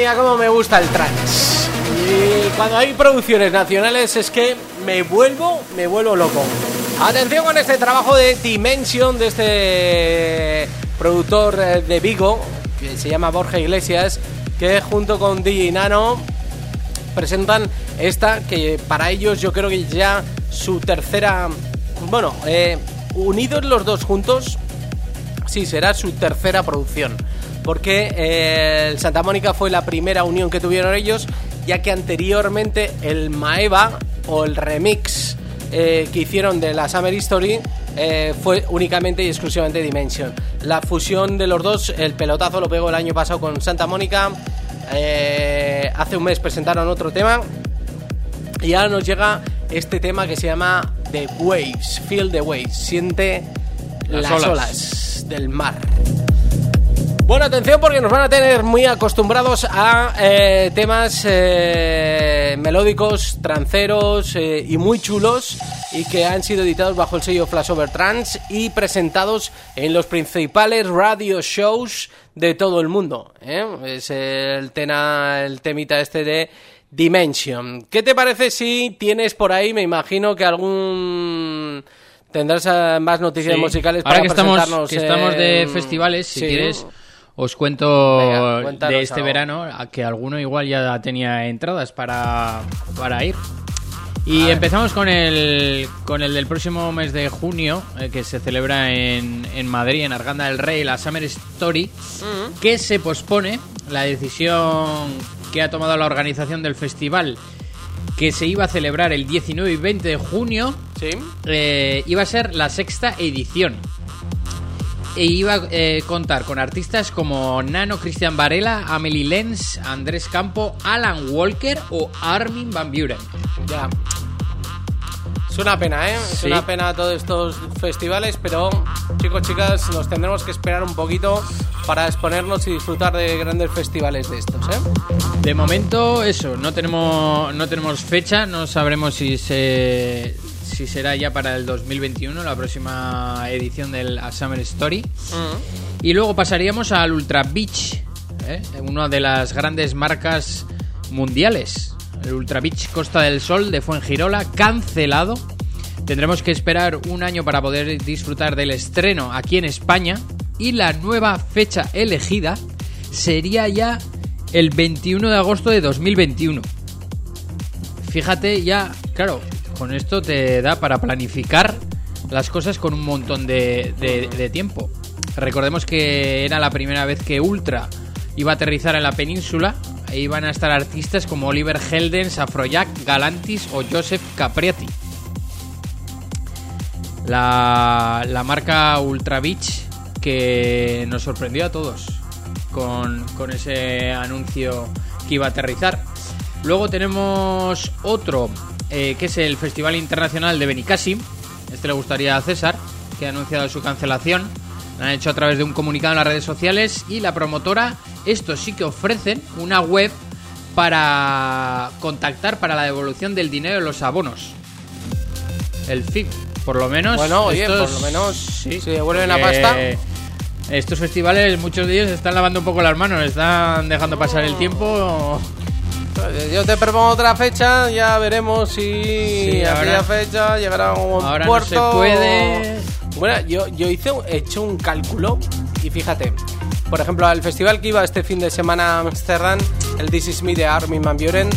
Mía, cómo me gusta el trance. Y cuando hay producciones nacionales es que me vuelvo, me vuelvo loco. Atención con este trabajo de Dimension de este productor eh, de Vigo, que se llama Borja Iglesias, que junto con DJ Nano presentan esta que para ellos yo creo que ya su tercera, bueno, eh, unidos los dos juntos, sí, será su tercera producción. Porque eh, el Santa Mónica fue la primera unión que tuvieron ellos, ya que anteriormente el Maeva o el remix eh, que hicieron de la Summer History eh, fue únicamente y exclusivamente Dimension. La fusión de los dos, el pelotazo lo pegó el año pasado con Santa Mónica. hace un mes presentaron otro tema. Y ahora nos llega este tema que se llama The Waves, Feel the Waves, siente Las las, olas. olas. del mar. Bueno, atención porque nos van a tener muy acostumbrados a eh, temas eh, melódicos, tranceros eh, y muy chulos y que han sido editados bajo el sello Flashover Trans y presentados en los principales radio shows de todo el mundo. ¿eh? Es el, tena, el temita este de Dimension. ¿Qué te parece si tienes por ahí, me imagino que algún... Tendrás eh, más noticias Sí. musicales Ahora para que estamos, presentarnos que estamos de festivales, si Sí. quieres, os cuento Venga, de este algo. verano a que alguno igual ya tenía entradas para, para ir. Y empezamos con el, con el del próximo mes de junio, eh, que se celebra en, en Madrid, en Arganda del Rey, la Summer Story, que se pospone la decisión que ha tomado la organización del festival, que se iba a celebrar el 19 y 20 de junio, Sí. eh, iba a ser la sexta edición. E iba a eh, contar con artistas como Nano Cristian Varela, Amelie Lenz, Andrés Campo, Alan Walker o Armin Van Buren. Ya. Es una pena, ¿eh? Es Sí. una pena todos estos festivales, pero chicos, chicas, nos tendremos que esperar un poquito para exponernos y disfrutar de grandes festivales de estos, ¿eh? De momento, eso, no tenemos, no tenemos fecha, no sabremos si se si será ya para el 2021, la próxima edición del A Summer Story. Y luego pasaríamos al Ultra Beach, ¿eh? una de las grandes marcas mundiales. El Ultra Beach Costa del Sol de Fuengirola, cancelado. Tendremos que esperar un año para poder disfrutar del estreno aquí en España. Y la nueva fecha elegida sería ya el 21 de agosto de 2021. Fíjate ya, claro, con esto te da para planificar las cosas con un montón de, tiempo. Recordemos que era la primera vez que Ultra iba a aterrizar en la península. Ahí van a estar artistas como Oliver Heldens, Afrojack, Galantis o Joseph Capriati. La, marca Ultra Beach que nos sorprendió a todos con ese anuncio que iba a aterrizar. Luego tenemos otro, eh, que es el Festival Internacional de Benicassim. Este le gustaría a César, que ha anunciado su cancelación. Lo han hecho a través de un comunicado en las redes sociales y la promotora, estos sí que ofrecen una web para contactar para la devolución del dinero de los abonos. El FIP, por lo menos. Bueno, oye, estos- por lo menos sí, si devuelven la pasta. Estos festivales, muchos de ellos están lavando un poco las manos, están dejando pasar el tiempo. Yo te propongo otra fecha, ya veremos si Sí, aquella ahora- fecha llegará a un ahora no puerto. se puede. Bueno, yo, yo hice, un- he hecho un cálculo y fíjate, por ejemplo, al festival que iba este fin de semana a Amsterdam, el This Is Me de Armin Van Buren,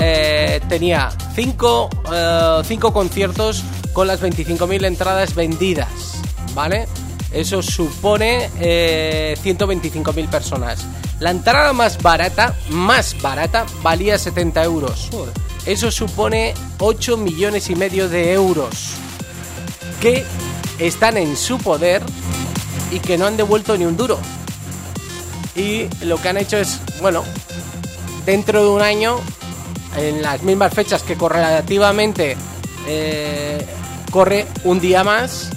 eh, tenía cinco, eh, cinco conciertos con las 25.000 entradas vendidas, ¿vale? Eso supone eh, 125.000 personas. La entrada más barata, más barata, valía 70 euros. Eso supone 8 millones y medio de euros que están en su poder y que no han devuelto ni un duro. Y lo que han hecho es, bueno, dentro de un año, en las mismas fechas que correlativamente eh, corre un día más,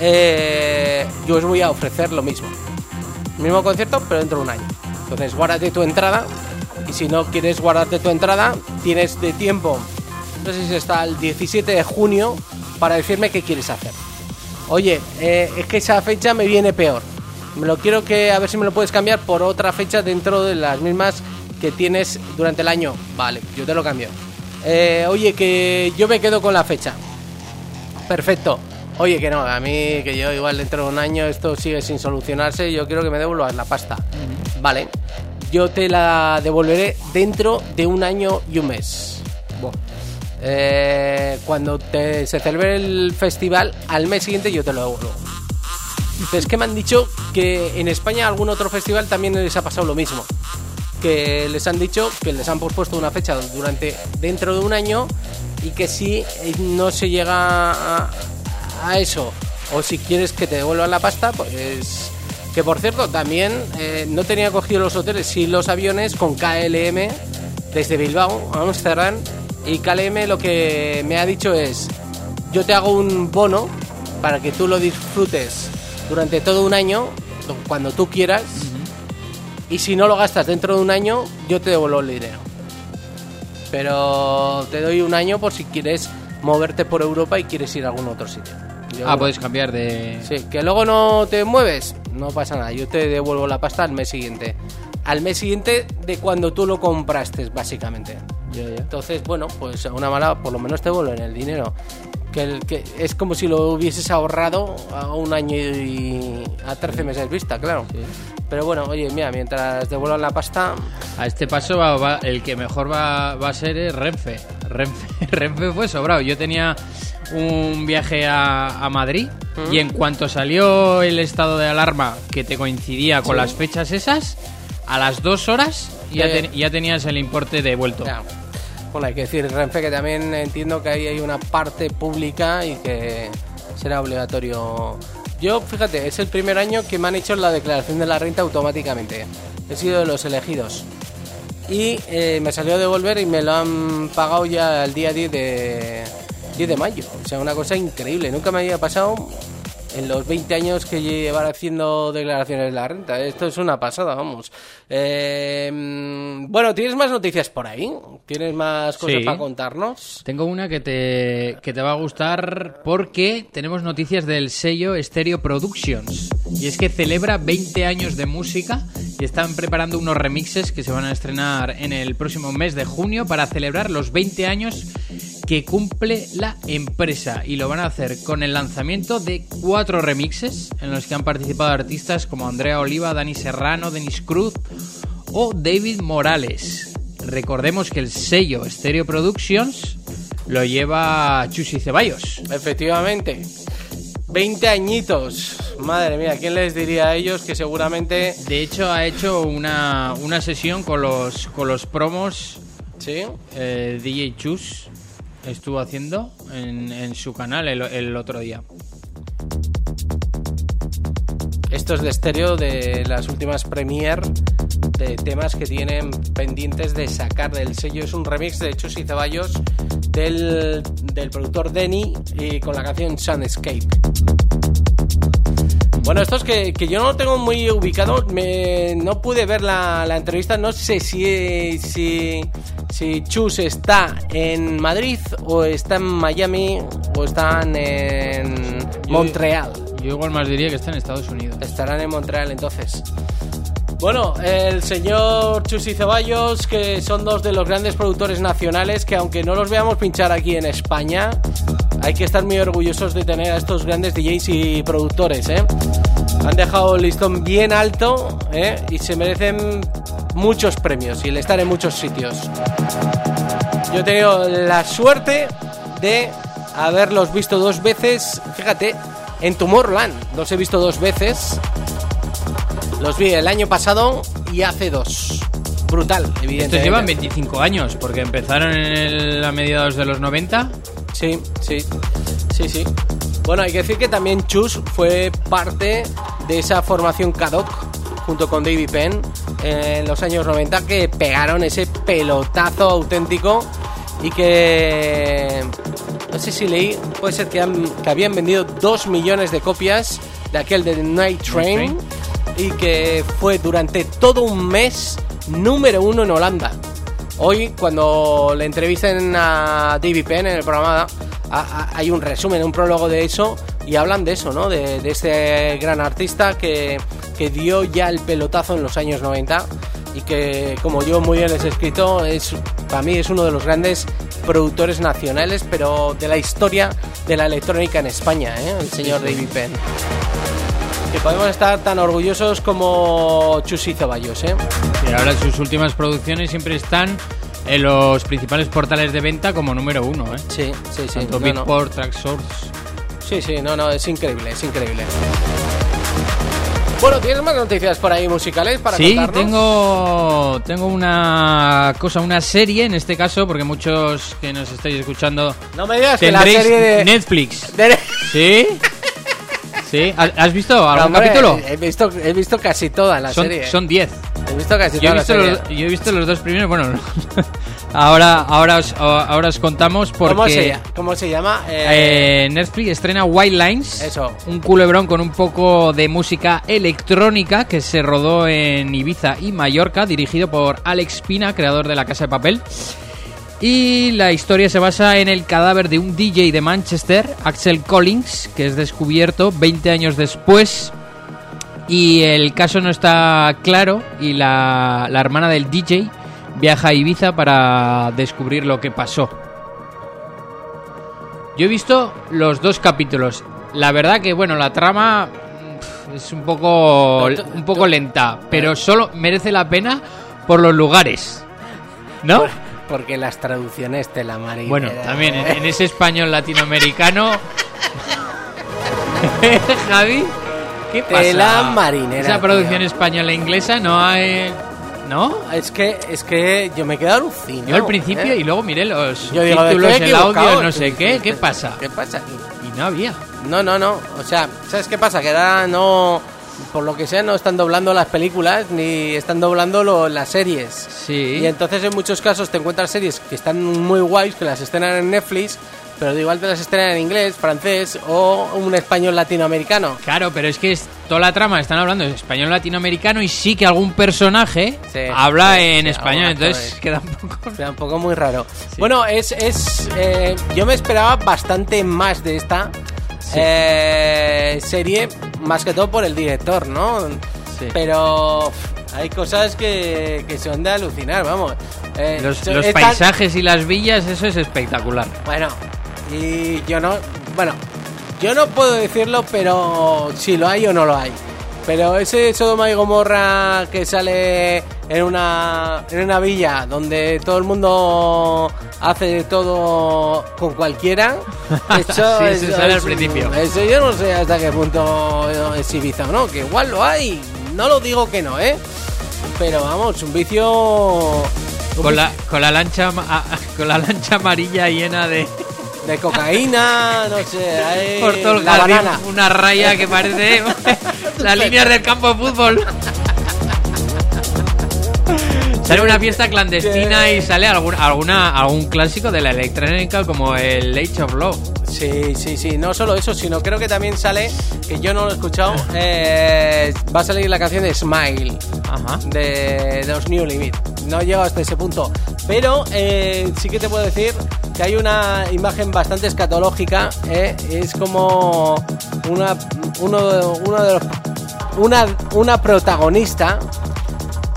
eh, yo os voy a ofrecer lo mismo. Mismo concierto, pero dentro de un año. Entonces, guárdate tu entrada. Y si no quieres guardarte tu entrada, tienes de tiempo, no sé si está el 17 de junio, para decirme qué quieres hacer. Oye, eh, es que esa fecha me viene peor. Me lo quiero que a ver si me lo puedes cambiar por otra fecha dentro de las mismas que tienes durante el año. Vale, yo te lo cambio. Eh, oye, que yo me quedo con la fecha. Perfecto. Oye, que no, a mí, que yo igual dentro de un año esto sigue sin solucionarse, yo quiero que me devuelvas la pasta. Vale, yo te la devolveré dentro de un año y un mes. Eh, cuando te- se celebre el festival, al mes siguiente yo te lo devuelvo. Pero es que me han dicho que en España algún otro festival también les ha pasado lo mismo. Que les han dicho que les han pospuesto una fecha durante dentro de un año y que si no se llega a, a eso o si quieres que te devuelvan la pasta, pues que por cierto también eh, no tenía cogido los hoteles, sí los aviones con KLM desde Bilbao a Amsterdam y KLM lo que me ha dicho es yo te hago un bono para que tú lo disfrutes durante todo un año cuando tú quieras y si no lo gastas dentro de un año yo te devuelvo el dinero pero te doy un año por si quieres moverte por Europa y quieres ir a algún otro sitio Yo- Ah, puedes cambiar de... Sí, que luego no te mueves, no pasa nada. Yo te devuelvo la pasta al mes siguiente. Al mes siguiente de cuando tú lo compraste, básicamente. Entonces, bueno, pues a una mala, por lo menos te devuelven el dinero. Que, el- que es como si lo hubieses ahorrado a un año y a 13 meses vista, claro. Pero bueno, oye, mira, mientras devuelvan la pasta, A este paso va, va- el que mejor va, va a ser es Renfe. Renfe. Renfe fue sobrado. Yo tenía un viaje a, a Madrid y en cuanto salió el estado de alarma que te coincidía con Sí. las fechas esas, a las dos horas ya, Eh. ten- ya tenías el importe devuelto. Bueno, hay que decir, Renfe, que también entiendo que ahí hay una parte pública y que será obligatorio. Yo, fíjate, es el primer año que me han hecho la declaración de la renta automáticamente. He sido de los elegidos. Y eh, me salió a devolver y me lo han pagado ya el día 10 de, 10 de mayo. O sea, una cosa increíble. Nunca me había pasado en los 20 años que llevar haciendo declaraciones de la renta. Esto es una pasada, vamos. Eh, bueno, ¿tienes más noticias por ahí? ¿Tienes más cosas Sí. para contarnos? Tengo una que te, que te va a gustar porque tenemos noticias del sello Stereo Productions. Y es que celebra 20 años de música y están preparando unos remixes que se van a estrenar en el próximo mes de junio para celebrar los 20 años que cumple la empresa. Y lo van a hacer con el lanzamiento de cuatro remixes en los que han participado artistas como Andrea Oliva, Dani Serrano, Denis Cruz o David Morales. Recordemos que el sello Stereo Productions lo lleva Chusi Ceballos. Efectivamente. 20 añitos. Madre mía, ¿quién les diría a ellos que seguramente... De hecho, ha hecho una, una sesión con los, con los promos Sí. eh, DJ Chus. Estuvo haciendo en, en su canal el, el otro día. De estéreo de las últimas premier de temas que tienen pendientes de sacar del sello. Es un remix de Chus y Ceballos del, del productor Denny y con la canción Sunscape. Bueno, esto es que, que yo no lo tengo muy ubicado. Me, no pude ver la, la entrevista. No sé si, si, si Chus está en Madrid o está en Miami o están en Montreal. Yo igual más diría que está en Estados Unidos. Estarán en Montreal entonces. Bueno, el señor Chus y Ceballos, que son dos de los grandes productores nacionales, que aunque no los veamos pinchar aquí en España, hay que estar muy orgullosos de tener a estos grandes DJs y productores, ¿eh? Han dejado el listón bien alto, ¿eh? Y se merecen muchos premios y el estar en muchos sitios. Yo he tenido la suerte de haberlos visto dos veces, fíjate, en Tomorrowland. Los he visto dos veces. Los vi el año pasado y hace dos. Brutal, evidentemente. Estos llevan 25 años porque empezaron en el- a mediados de los 90. Sí, sí, sí, sí. Bueno, hay que decir que también Chus fue parte de esa formación Kadok junto con David Penn en los años 90 que pegaron ese pelotazo auténtico y que no sé si leí, puede ser que, han- que habían vendido 2 millones de copias de aquel de Night Train y que fue durante todo un mes número uno en Holanda. Hoy, cuando le entrevisten a David Penn en el programa, a- a- hay un resumen, un prólogo de eso, y hablan de eso, ¿no? De, de este gran artista que, que dio ya el pelotazo en los años 90. Y que, como yo muy bien les he escrito, es, para mí es uno de los grandes productores nacionales, pero de la historia de la electrónica en España, ¿eh? el señor David Penn. Que podemos estar tan orgullosos como Chus y Ceballos, ¿eh? Y ahora sus últimas producciones siempre están en los principales portales de venta como número uno, ¿eh? Sí, sí, sí. Tanto no, no. Beatport, Tracksource. Sí, sí, no, no, es increíble, es increíble. Bueno, ¿tienes más noticias por ahí musicales para Sí, contarnos? tengo, tengo una cosa, una serie en este caso, porque muchos que nos estáis escuchando No me digas que la serie de... Netflix. de- ¿Sí? ¿Sí? ¿Has visto algún Hombre, capítulo? He visto, he visto casi toda la Son serie. son 10. He visto casi Yo toda he la serie. los, yo he visto los dos primeros, bueno, ahora, ahora, os, ahora os contamos porque ¿Cómo, se, llama? ¿Cómo se llama? Eh, eh, Netflix estrena White Lines, Eso. un culebrón con un poco de música electrónica que se rodó en Ibiza y Mallorca, dirigido por Alex Pina, creador de La Casa de Papel. Y la historia se basa en el cadáver de un DJ de Manchester, Axel Collins, que es descubierto 20 años después. Y el caso no está claro y la, la hermana del DJ viaja a Ibiza para descubrir lo que pasó. Yo he visto los dos capítulos. La verdad que, bueno, la trama es un poco, un poco lenta, pero solo merece la pena por los lugares. ¿No? Porque las traducciones te la marinera. Bueno, también en, en ese español latinoamericano. Javi, ¿qué pasa? Tela marinera, Esa producción española e inglesa no hay. ¿No? Es que, es que yo me quedo alucinado. Yo al principio ¿eh? y luego miré los Yo digo, títulos, el audio, no sé qué. ¿Qué pasa? ¿Qué pasa aquí? Y no había. No, no, no. O sea, ¿sabes qué pasa? Que ahora no. Por lo que sea, no están doblando las películas ni están doblando lo- las series. Sí. Y entonces en muchos casos te encuentras series que están muy guays, que las estrenan en Netflix, pero de igual te las estrenan en inglés, francés o un español latinoamericano. Claro, pero es que es, toda la trama están hablando en español latinoamericano y sí que algún personaje Sí, habla sí, en sí, español, entonces queda un poco. Sea, un poco muy raro. Bueno, es. es eh, yo me esperaba bastante más de esta eh, serie, más que todo por el director, ¿no? Pero hay cosas que, que son de alucinar, vamos. Eh, Los, los paisajes y las villas, eso es espectacular. Bueno, y yo no. Bueno, yo no puedo decirlo, pero si lo hay o no lo hay. Pero ese Sodoma y Gomorra que sale en una, en una villa donde todo el mundo hace todo con cualquiera, eso, Sí, eso eso sale al es- principio. Eso yo no sé hasta qué punto es Ibiza o no, que igual lo hay. No lo digo que no, ¿eh? Pero vamos, un vicio. un Con la, con la lancha con la lancha amarilla llena de De cocaína, no sé, hay por todo el la jardín, banana. una raya que parece las líneas del campo de fútbol. Sale una fiesta clandestina y sale algún, alguna, algún clásico de la electrónica como el Age of Love. Sí, sí, sí, no solo eso, sino creo que también sale, que yo no lo he escuchado, eh, va a salir la canción de Smile Ajá. de, de los New Limit. No llego hasta ese punto, pero eh, sí que te puedo decir que hay una imagen bastante escatológica, eh, es como una, uno, de- uno de los, una, una protagonista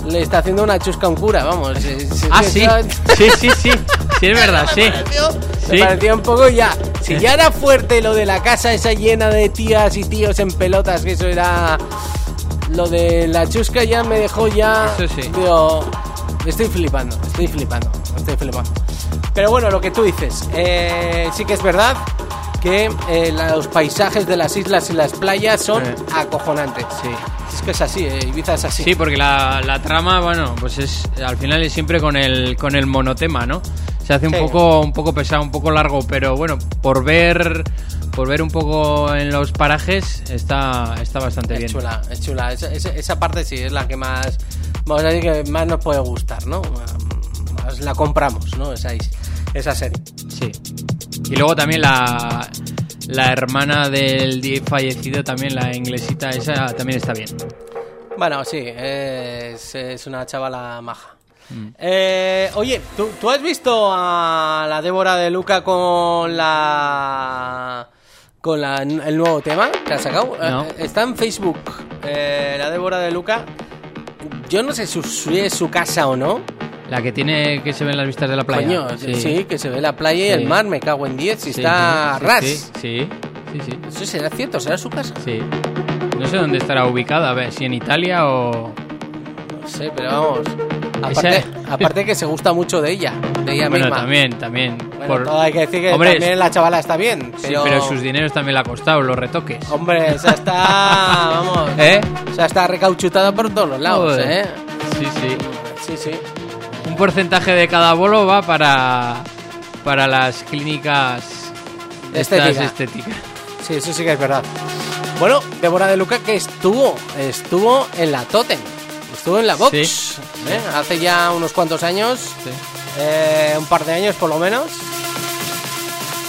le está haciendo una chusca a un cura, vamos. Ah, sí. Sí, sí, sí. Sí, es verdad, sí. Me Sí. parecía un poco ya. Si ya era fuerte lo de la casa esa llena de tías y tíos en pelotas, que eso era. Lo de la chusca ya me dejó ya. Eso sí. Digo, estoy flipando, estoy flipando, estoy flipando. Pero bueno, lo que tú dices, eh, sí que es verdad que eh, los paisajes de las islas y las playas son Sí. acojonantes. Sí. Es que es así, eh, Ibiza es así. Sí, porque la, la trama, bueno, pues es al final es siempre con el con el monotema, ¿no? Se hace un Sí. poco un poco pesado, un poco largo, pero bueno, por ver por ver un poco en los parajes está está bastante Es bien. chula, es chula. Esa, esa- esa parte sí es la que más, vamos a decir que más nos puede gustar, ¿no? Más la compramos, ¿no? Esa, esa serie. Sí. Y luego también la la hermana del fallecido también la inglesita esa también está bien. Bueno, sí, es, es una chavala maja. Mm. Eh, oye, ¿tú, tú has visto a la Débora de Luca con la con la, el nuevo tema que ha sacado? No. Eh, está en Facebook, eh, la Débora de Luca. yo no sé si es su casa o no. La que tiene que se ven las vistas de la playa. Coño, sí. que se ve la playa y Sí. el mar, me cago en 10, si Sí, está sí, ras. Sí, sí, sí, sí. Eso será cierto, será su casa. sí. No sé dónde estará ubicada, a ver si en Italia o... No sé, pero vamos. Aparte, aparte que se gusta mucho de ella, de ella Bueno, misma. también, también. Bueno, por- todo hay que decir que Hombre, también la chavala está bien. Sí, Pero, pero sus dineros también le ha costado, los retoques. Hombre, esa está. vamos. ¿Eh? O sea, está recauchutada por todos los lados, Joder. ¿eh? Sí, sí. Sí, sí. Un porcentaje de cada bolo va para, para las clínicas estas Estética. estéticas. Sí, eso sí que es verdad. Bueno, Débora de Luca que estuvo, estuvo en la Totem, estuvo en la Vox, Sí. ¿eh? hace ya unos cuantos años, Sí. eh, un par de años por lo menos.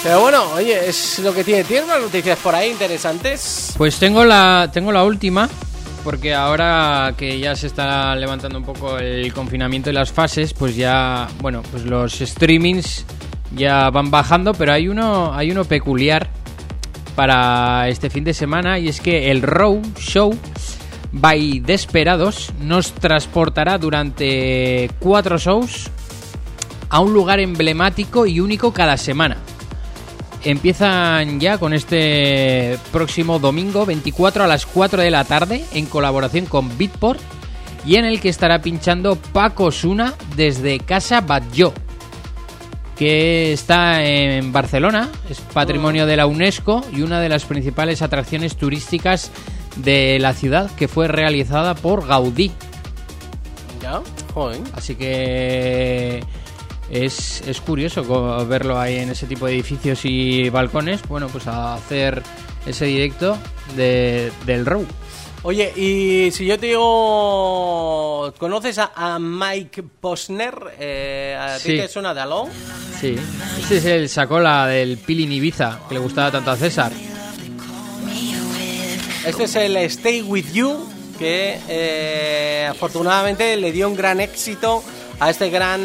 Pero bueno, oye, es lo que tiene. ¿Tienes más noticias por ahí interesantes? Pues tengo la, tengo la última, porque ahora que ya se está levantando un poco el confinamiento y las fases, pues ya, bueno, pues los streamings ya van bajando, pero hay uno, hay uno peculiar para este fin de semana y es que el Row Show by Desperados nos transportará durante cuatro shows a un lugar emblemático y único cada semana. Empiezan ya con este próximo domingo 24 a las 4 de la tarde en colaboración con Beatport y en el que estará pinchando Paco Suna desde Casa Batlló que está en Barcelona, es patrimonio de la UNESCO y una de las principales atracciones turísticas de la ciudad que fue realizada por Gaudí. Ya, joder. Así que es, es curioso verlo ahí en ese tipo de edificios y balcones. Bueno, pues a hacer ese directo de, del Row. Oye, y si yo te digo, ¿conoces a, a Mike Posner? Eh, ¿A ti Sí. te suena de algo? Sí. Este es el sacola del Pilin Ibiza, que le gustaba tanto a César. Este es el Stay With You, que eh, afortunadamente le dio un gran éxito a este gran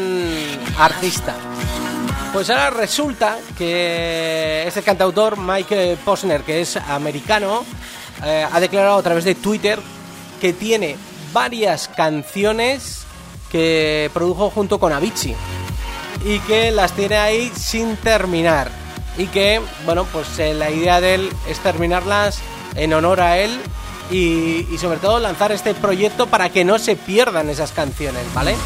artista. Pues ahora resulta que este cantautor, Mike Posner, que es americano, eh, ha declarado a través de Twitter que tiene varias canciones que produjo junto con Avicii y que las tiene ahí sin terminar y que bueno pues eh, la idea de él es terminarlas en honor a él y, y sobre todo lanzar este proyecto para que no se pierdan esas canciones vale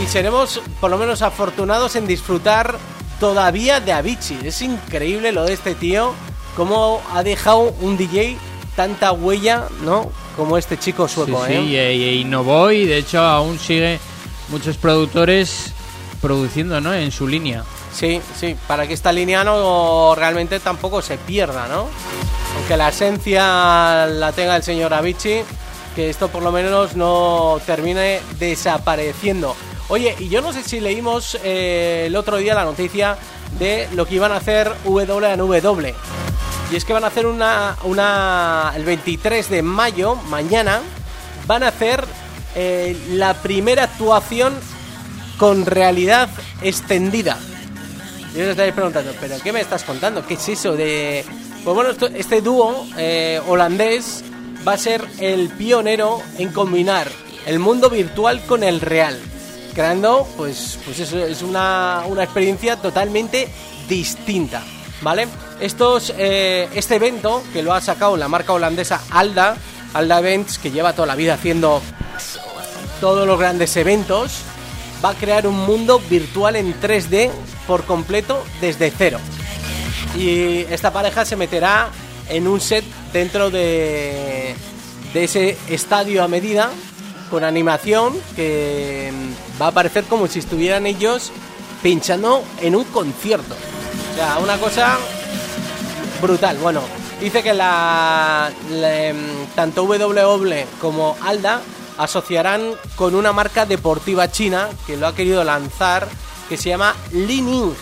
y seremos por lo menos afortunados en disfrutar todavía de Avicii es increíble lo de este tío cómo ha dejado un DJ tanta huella no como este chico Sí, sueco sí, ¿eh? y innovó y de hecho aún sigue muchos productores produciendo ¿no? en su línea. Sí, sí, para que esta línea no realmente tampoco se pierda, ¿no? Aunque la esencia la tenga el señor Avicii, que esto por lo menos no termine desapareciendo. Oye, y yo no sé si leímos eh, el otro día la noticia de lo que iban a hacer W&W. Y es que van a hacer una, una el 23 de mayo, mañana, van a hacer eh, la primera actuación con realidad extendida. Y os estáis preguntando, ¿pero qué me estás contando? ¿Qué es eso de...? Pues bueno, este dúo eh, holandés va a ser el pionero en combinar el mundo virtual con el real, creando, pues, pues eso es una, una experiencia totalmente distinta, ¿vale? Estos, eh, este evento, que lo ha sacado la marca holandesa Alda, Alda Events, que lleva toda la vida haciendo todos los grandes eventos, va a crear un mundo virtual en 3D por completo desde cero. Y esta pareja se meterá en un set dentro de, de ese estadio a medida con animación que va a parecer como si estuvieran ellos pinchando en un concierto. O sea, una cosa brutal. Bueno, dice que la, em, tanto WW como Alda asociarán con una marca deportiva china que lo ha querido lanzar que se llama Lining,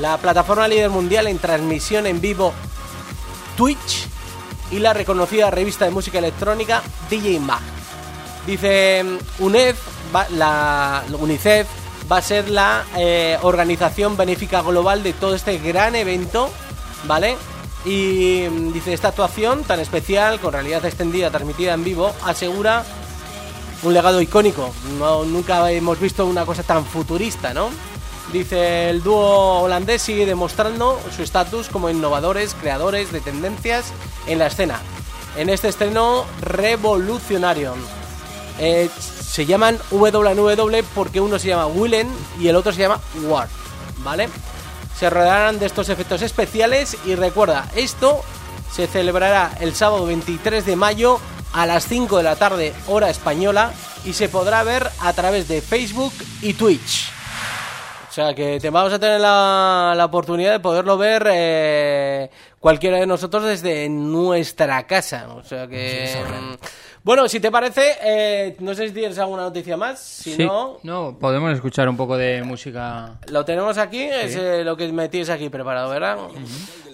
la plataforma líder mundial en transmisión en vivo Twitch y la reconocida revista de música electrónica DJ Mag. Dice mm, UNED, la, UNICEF va a ser la eh, organización benéfica global de todo este gran evento, ¿vale? Y mm, dice, esta actuación tan especial, con realidad extendida, transmitida en vivo, asegura un legado icónico. Nunca hemos visto una cosa tan futurista, ¿no? Dice el dúo holandés sigue demostrando su estatus como innovadores, creadores de tendencias en la escena. En este estreno revolucionario. Eh, se llaman WWW porque uno se llama Willen y el otro se llama Ward, ¿vale? Se rodearán de estos efectos especiales y recuerda, esto se celebrará el sábado 23 de mayo a las 5 de la tarde hora española y se podrá ver a través de Facebook y Twitch. O sea que te vamos a tener la, la oportunidad de poderlo ver eh, cualquiera de nosotros desde nuestra casa. O sea que... bueno, si te parece, eh, no sé si tienes alguna noticia más. Si Sí. no, no, podemos escuchar un poco de música. lo tenemos aquí, es eh, lo que me tienes aquí preparado, ¿verdad?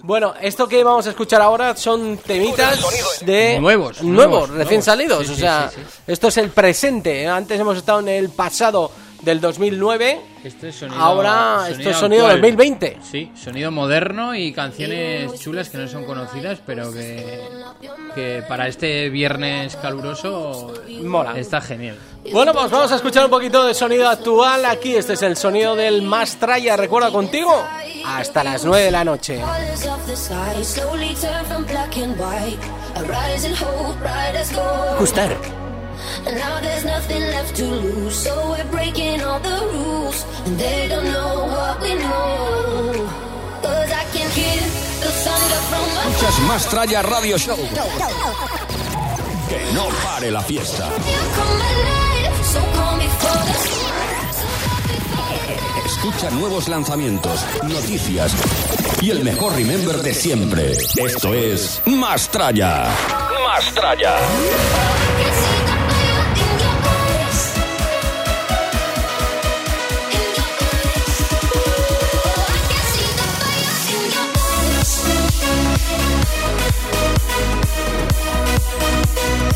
Bueno, esto que vamos a escuchar ahora son temitas de Nuevos, nuevos, nuevos, recién nuevos. salidos. Sí, o sea, esto es el presente. Antes hemos estado en el pasado del 2009. Este es sonido, Ahora, esto es sonido 2020. Sí, sonido moderno y canciones chulas que no son conocidas, pero que, que para este viernes caluroso Mola. está genial. Bueno, pues vamos a escuchar un poquito de sonido actual aquí. Este es el sonido del Mastraya. Recuerda contigo hasta las 9 de la noche. Colors of the sky slowly turn from black and white. A rising hope, bright as gold. Gustar. And now there's nothing left to lose, so we're breaking all the rules. And they don't know what we know. Cause I can hear the thunder from afar. Escuchas Mastraya Radio Show. Que no pare la fiesta. Escucha nuevos lanzamientos, noticias y el mejor remember de siempre. Esto es can see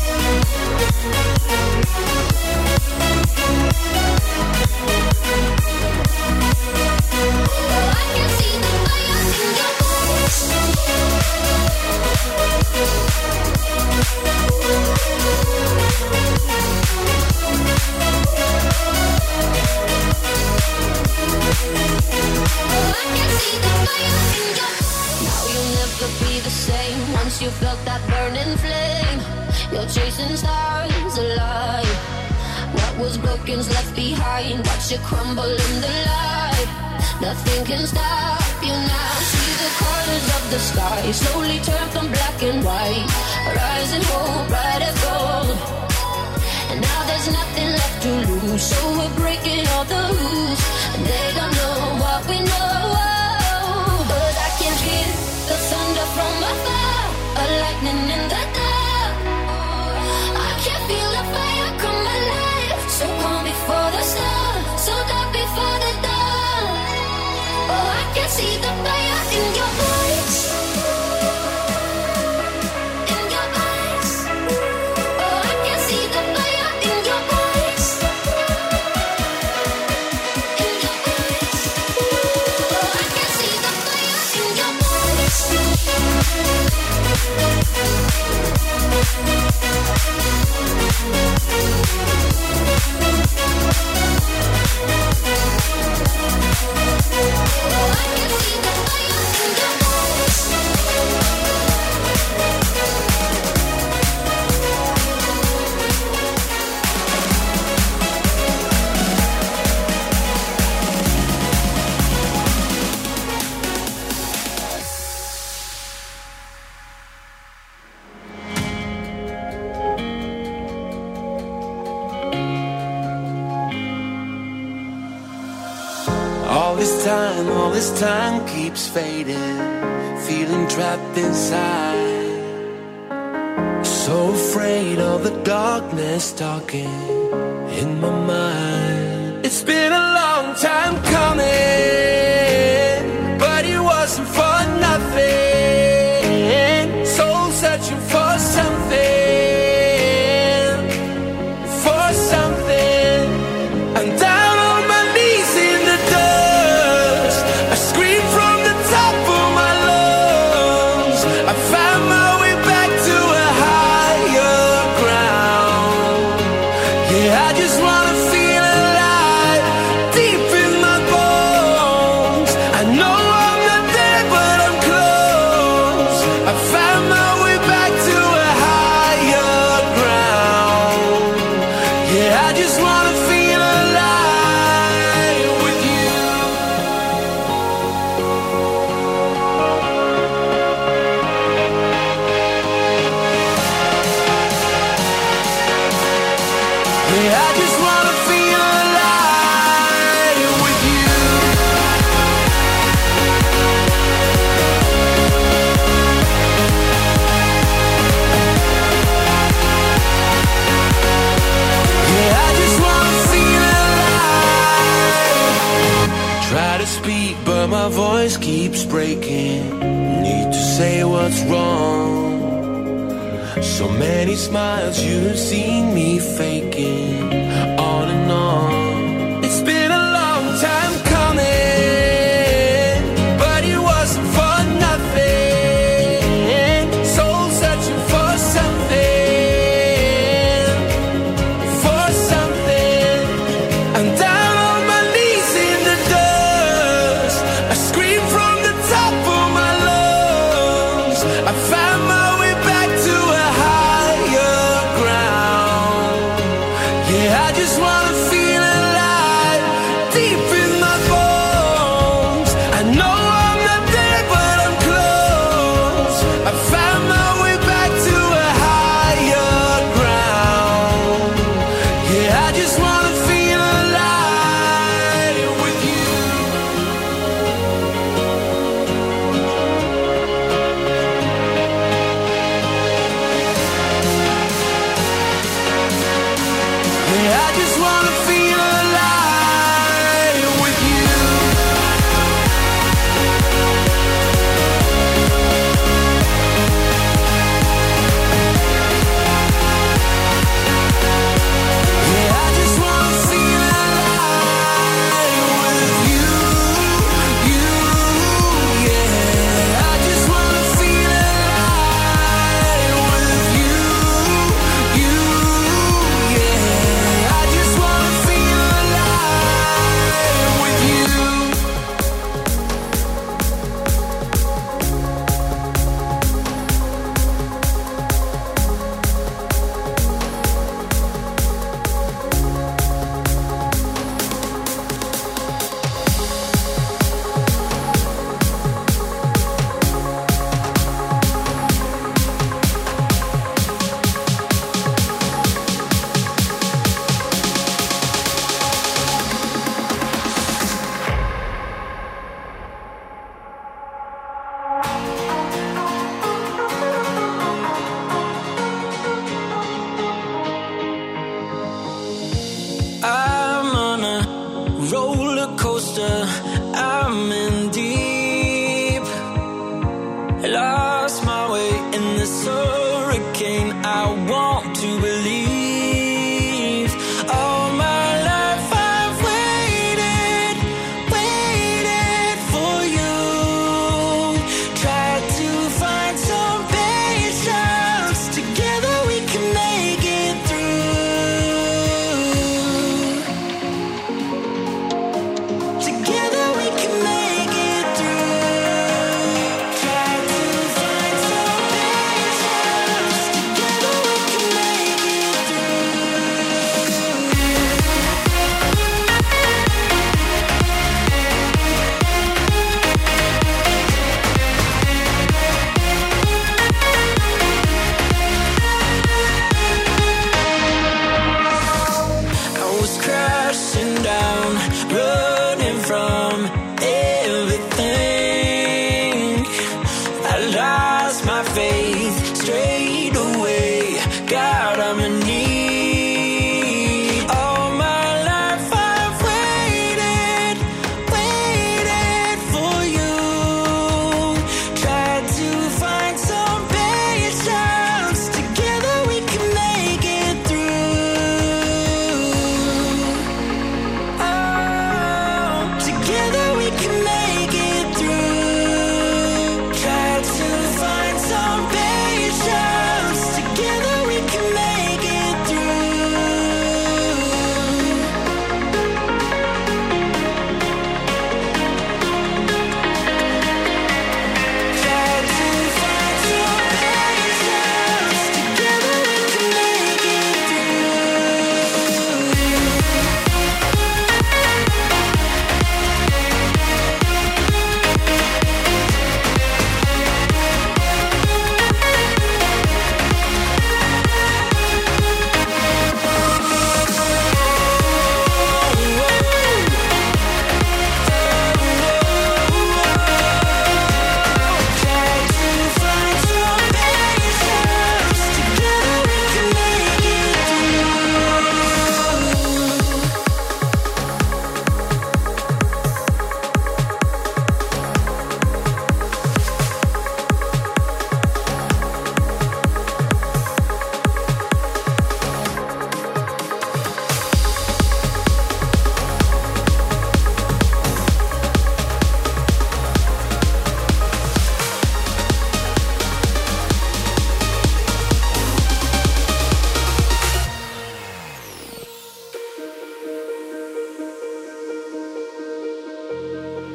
I can see the fire in your. Now you'll never be the same once you felt that burning flame. You're chasing stars alive. What was broken's left behind. Watch it crumble in the light. Nothing can stop you now. See the colors of the sky slowly turn from black and white. Rising hope, bright as gold. And now there's nothing left to lose, so we're breaking all the rules. They don't know what we know. Oh, fading, feeling trapped inside. So afraid of the darkness talking in my mind. It's been a long time coming, many smiles you have seen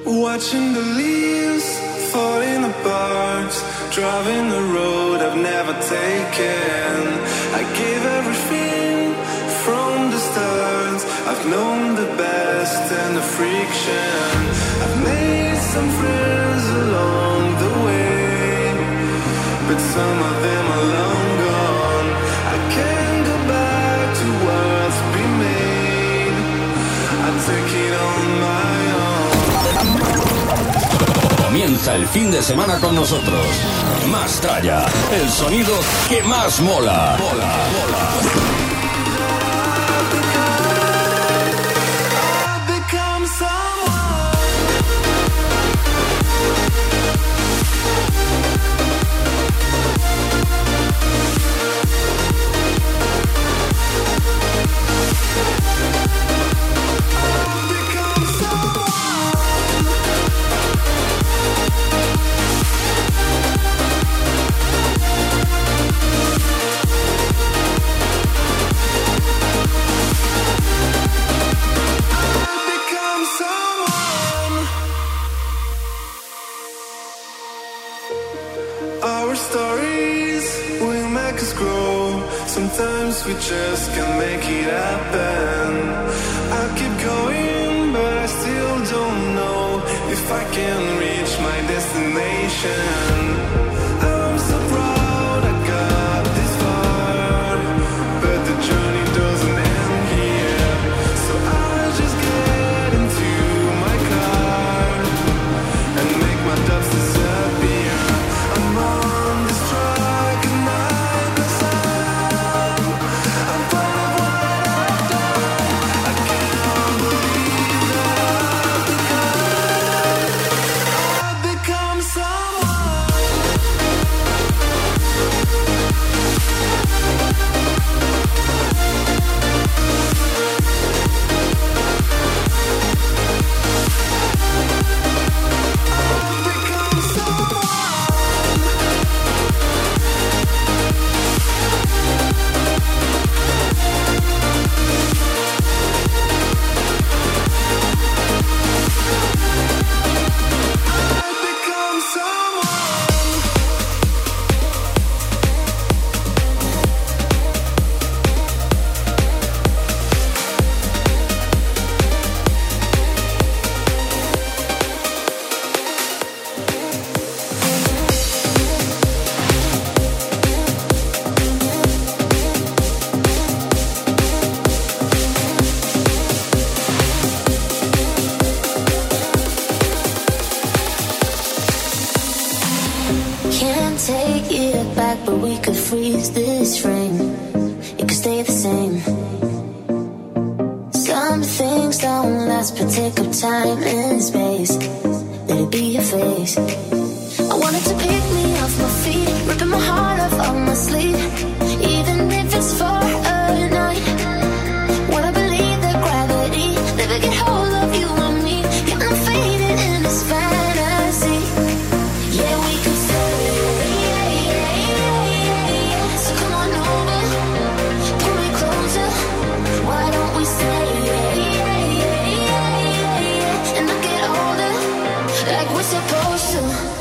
Watching the leaves fall in the driving the road I've never taken. I give everything from the start. I've known the best and the friction. I've made some friends along the way, but some of them are long gone. I can't go back to what's been made. I take it on my Comienza el fin de semana con nosotros. Más tralla, el sonido que más mola. Mola. special.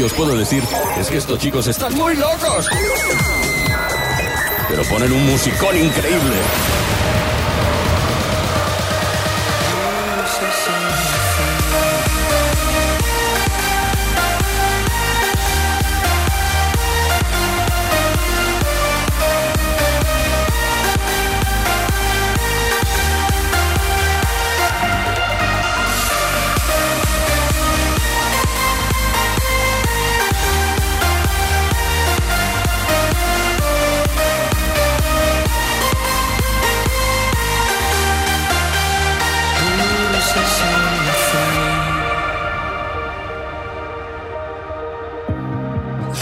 Que os puedo decir es que estos chicos están muy locos. Pero ponen un musicón increíble.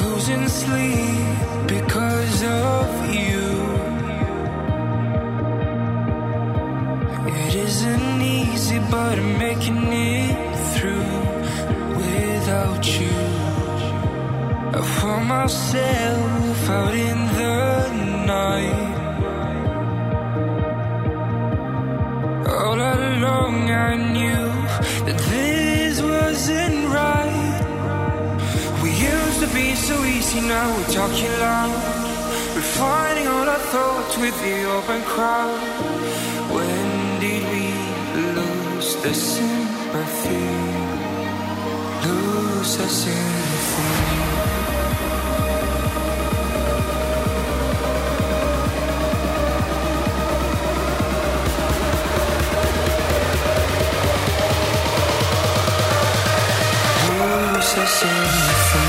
Losing sleep because of you. It isn't easy, but I'm making it through without you. I found myself out in the night. All along, I knew that this wasn't right. Be so easy, now we're talking loud. Refining all our thoughts with the open crowd. When did we lose the sympathy? Lose the sympathy. Lose the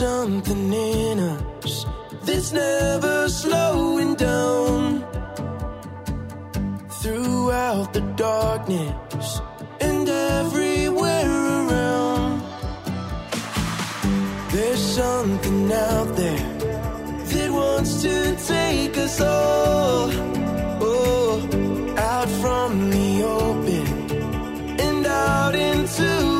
something in us that's never slowing down. Throughout the darkness and everywhere around, there's something out there that wants to take us all oh, out from the open and out into.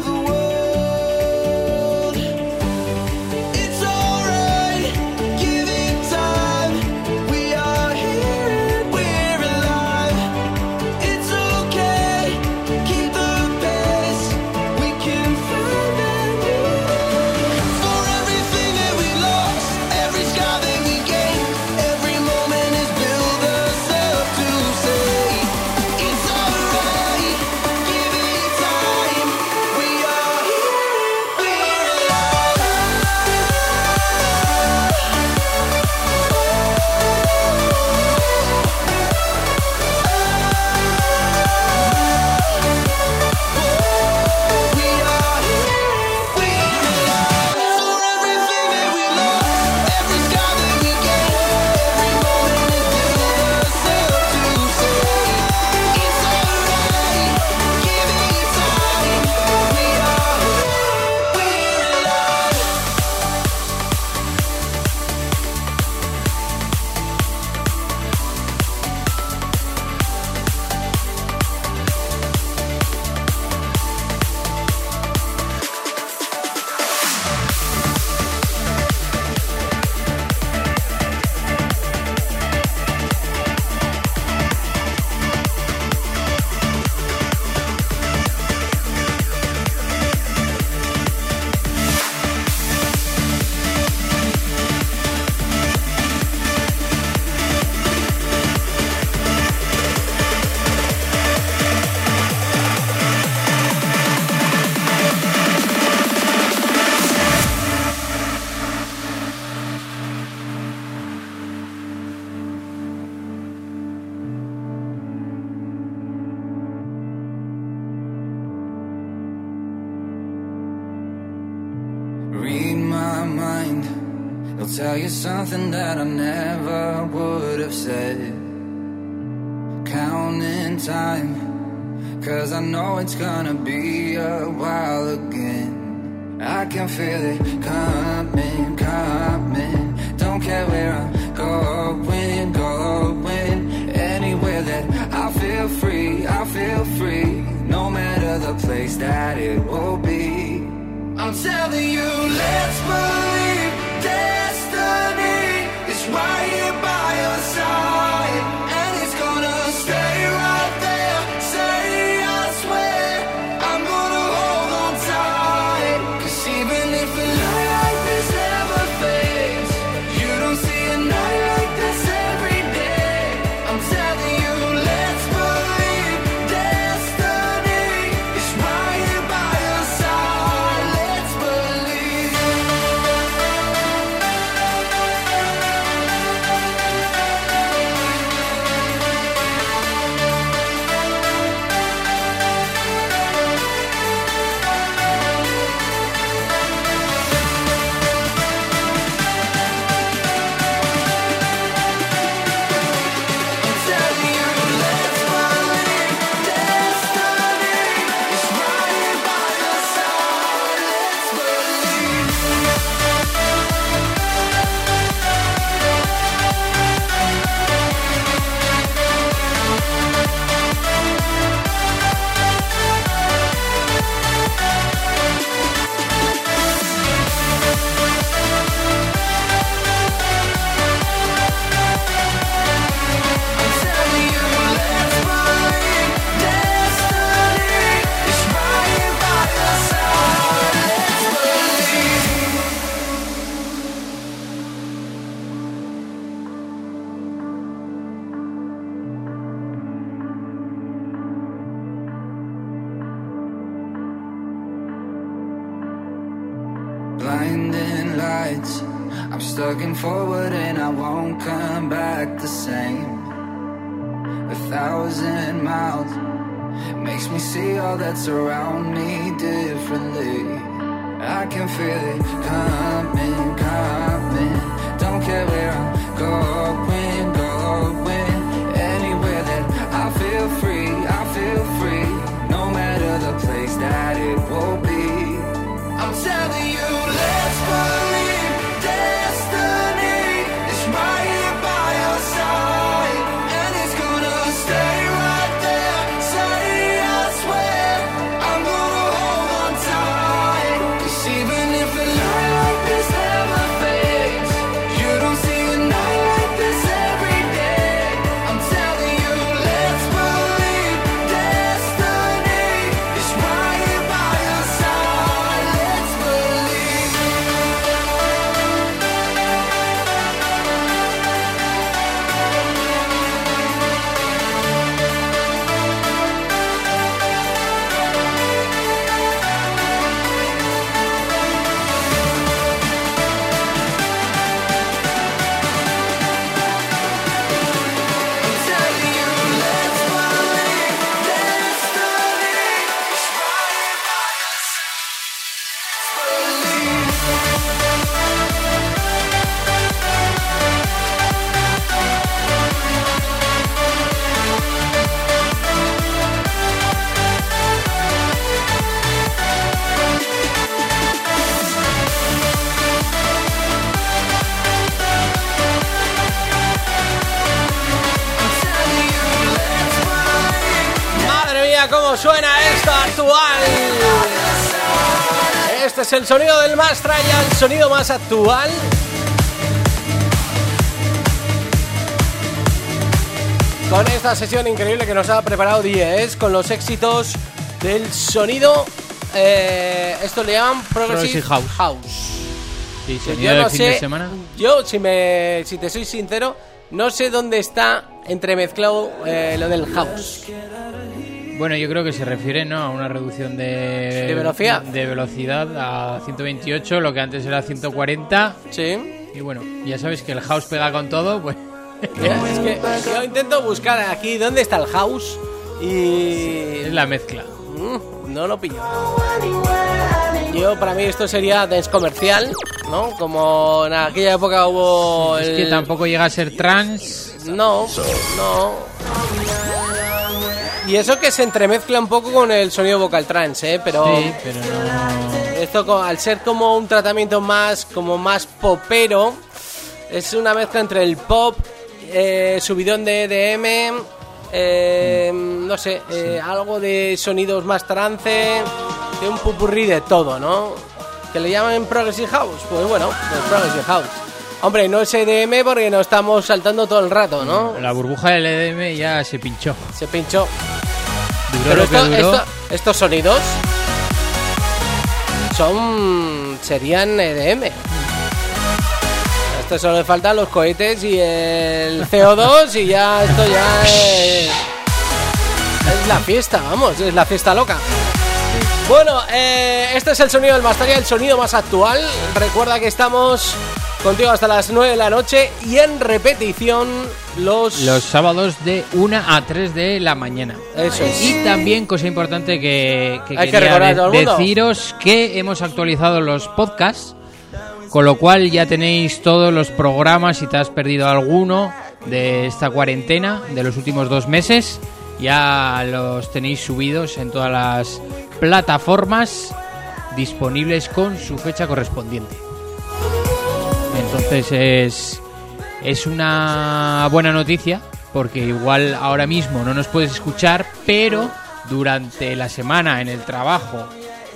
El sonido del más traya, el sonido más actual. Con esta sesión increíble que nos ha preparado 10 con los éxitos del sonido. eh, esto le llaman Progressive, Progressive House. House. Sí, Que sonido yo no fin sé, de semana. yo si me, si te soy sincero, no sé dónde está entremezclado eh, lo del house. Bueno, yo creo que se refiere ¿no? a una reducción de, ¿De velocidad? de velocidad a 128, lo que antes era 140. Sí. Y bueno, ya sabes que el house pega con todo, pues Es que yo intento buscar aquí dónde está el house y es la mezcla. Mm, no lo pillo. Yo para mí esto sería dance comercial, ¿no? Como en aquella época hubo Es el- que tampoco llega a ser trans. No, no. Y eso que se entremezcla un poco con el sonido vocal trance, ¿eh? Pero Sí, pero no. esto al ser como un tratamiento más como más popero, es una mezcla entre el pop, eh, subidón de EDM, eh, no sé, eh, algo de sonidos más trance, de un pupurrí de todo, ¿no? Que le llaman Progressive House, pues bueno, pues Progressive House. Hombre, no es EDM porque nos estamos saltando todo el rato, ¿no? La burbuja del EDM ya se pinchó. Se pinchó. Duró Pero esto- esto- estos sonidos son serían EDM. Esto solo le faltan los cohetes y el CO2 y ya esto ya es, es la fiesta, vamos, es la fiesta loca. Bueno, eh, este es el sonido del Mastaria, el sonido más actual. Recuerda que estamos contigo hasta las 9 de la noche y en repetición los... Los sábados de 1 a 3 de la mañana. Eso es. Y también, cosa importante que, que Hay que quería a de- todo el mundo. deciros que hemos actualizado los podcasts, con lo cual ya tenéis todos los programas, si te has perdido alguno de esta cuarentena, de los últimos dos meses, ya los tenéis subidos en todas las plataformas disponibles con su fecha correspondiente. Entonces es, es una buena noticia porque igual ahora mismo no nos puedes escuchar, pero durante la semana en el trabajo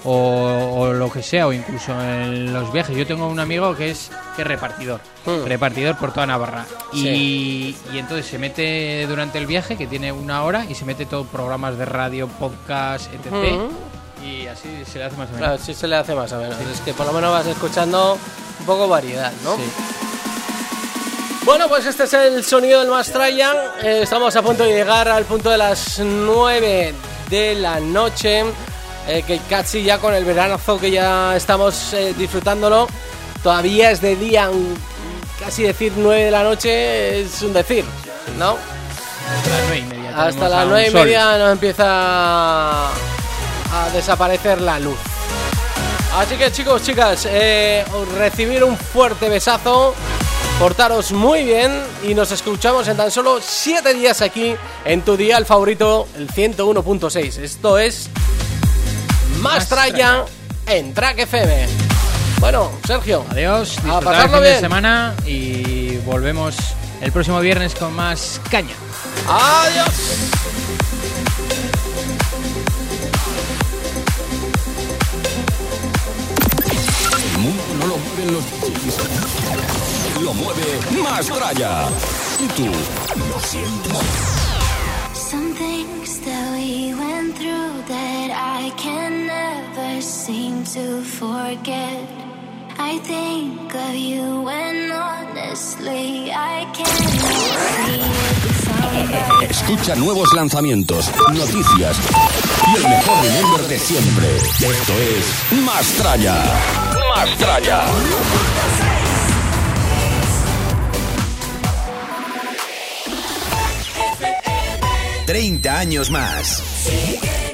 o, o lo que sea, o incluso en los viajes. Yo tengo un amigo que es, que es repartidor, Hmm. repartidor por toda Navarra. Y, Sí. y entonces se mete durante el viaje, que tiene una hora, y se mete todo programas de radio, podcast, etc. Y así se le hace más o menos. Claro, sí se le hace más o menos. Es que por lo menos vas escuchando un poco variedad, ¿no? Sí. Bueno, pues este es el sonido del Mastrayan. Eh, estamos a punto de llegar al punto de las 9 de la noche. Eh, que casi ya con el veranazo que ya estamos eh, disfrutándolo. Todavía es de día, un- casi decir 9 de la noche es un decir, ¿no? Hasta las nueve y media. Hasta a las un 9 y media nos empieza a desaparecer la luz. Así que chicos, chicas, eh, recibir un fuerte besazo, portaros muy bien y nos escuchamos en tan solo 7 días aquí en tu día el favorito, el 101.6. Esto es Más tralla en Track FM. Bueno, Sergio. Adiós, A disfrutar el pasarlo fin de semana y volvemos el próximo viernes con más caña. Adiós. No lo mueven los DJs. Lo mueve más tralla. Y tú lo sientes. Some things that we went through that I can never seem to forget. I think of you and honestly I can't. Escucha nuevos lanzamientos, noticias y el mejor remember de siempre. Esto es Más Tralla. Más Tralla. 30 años más.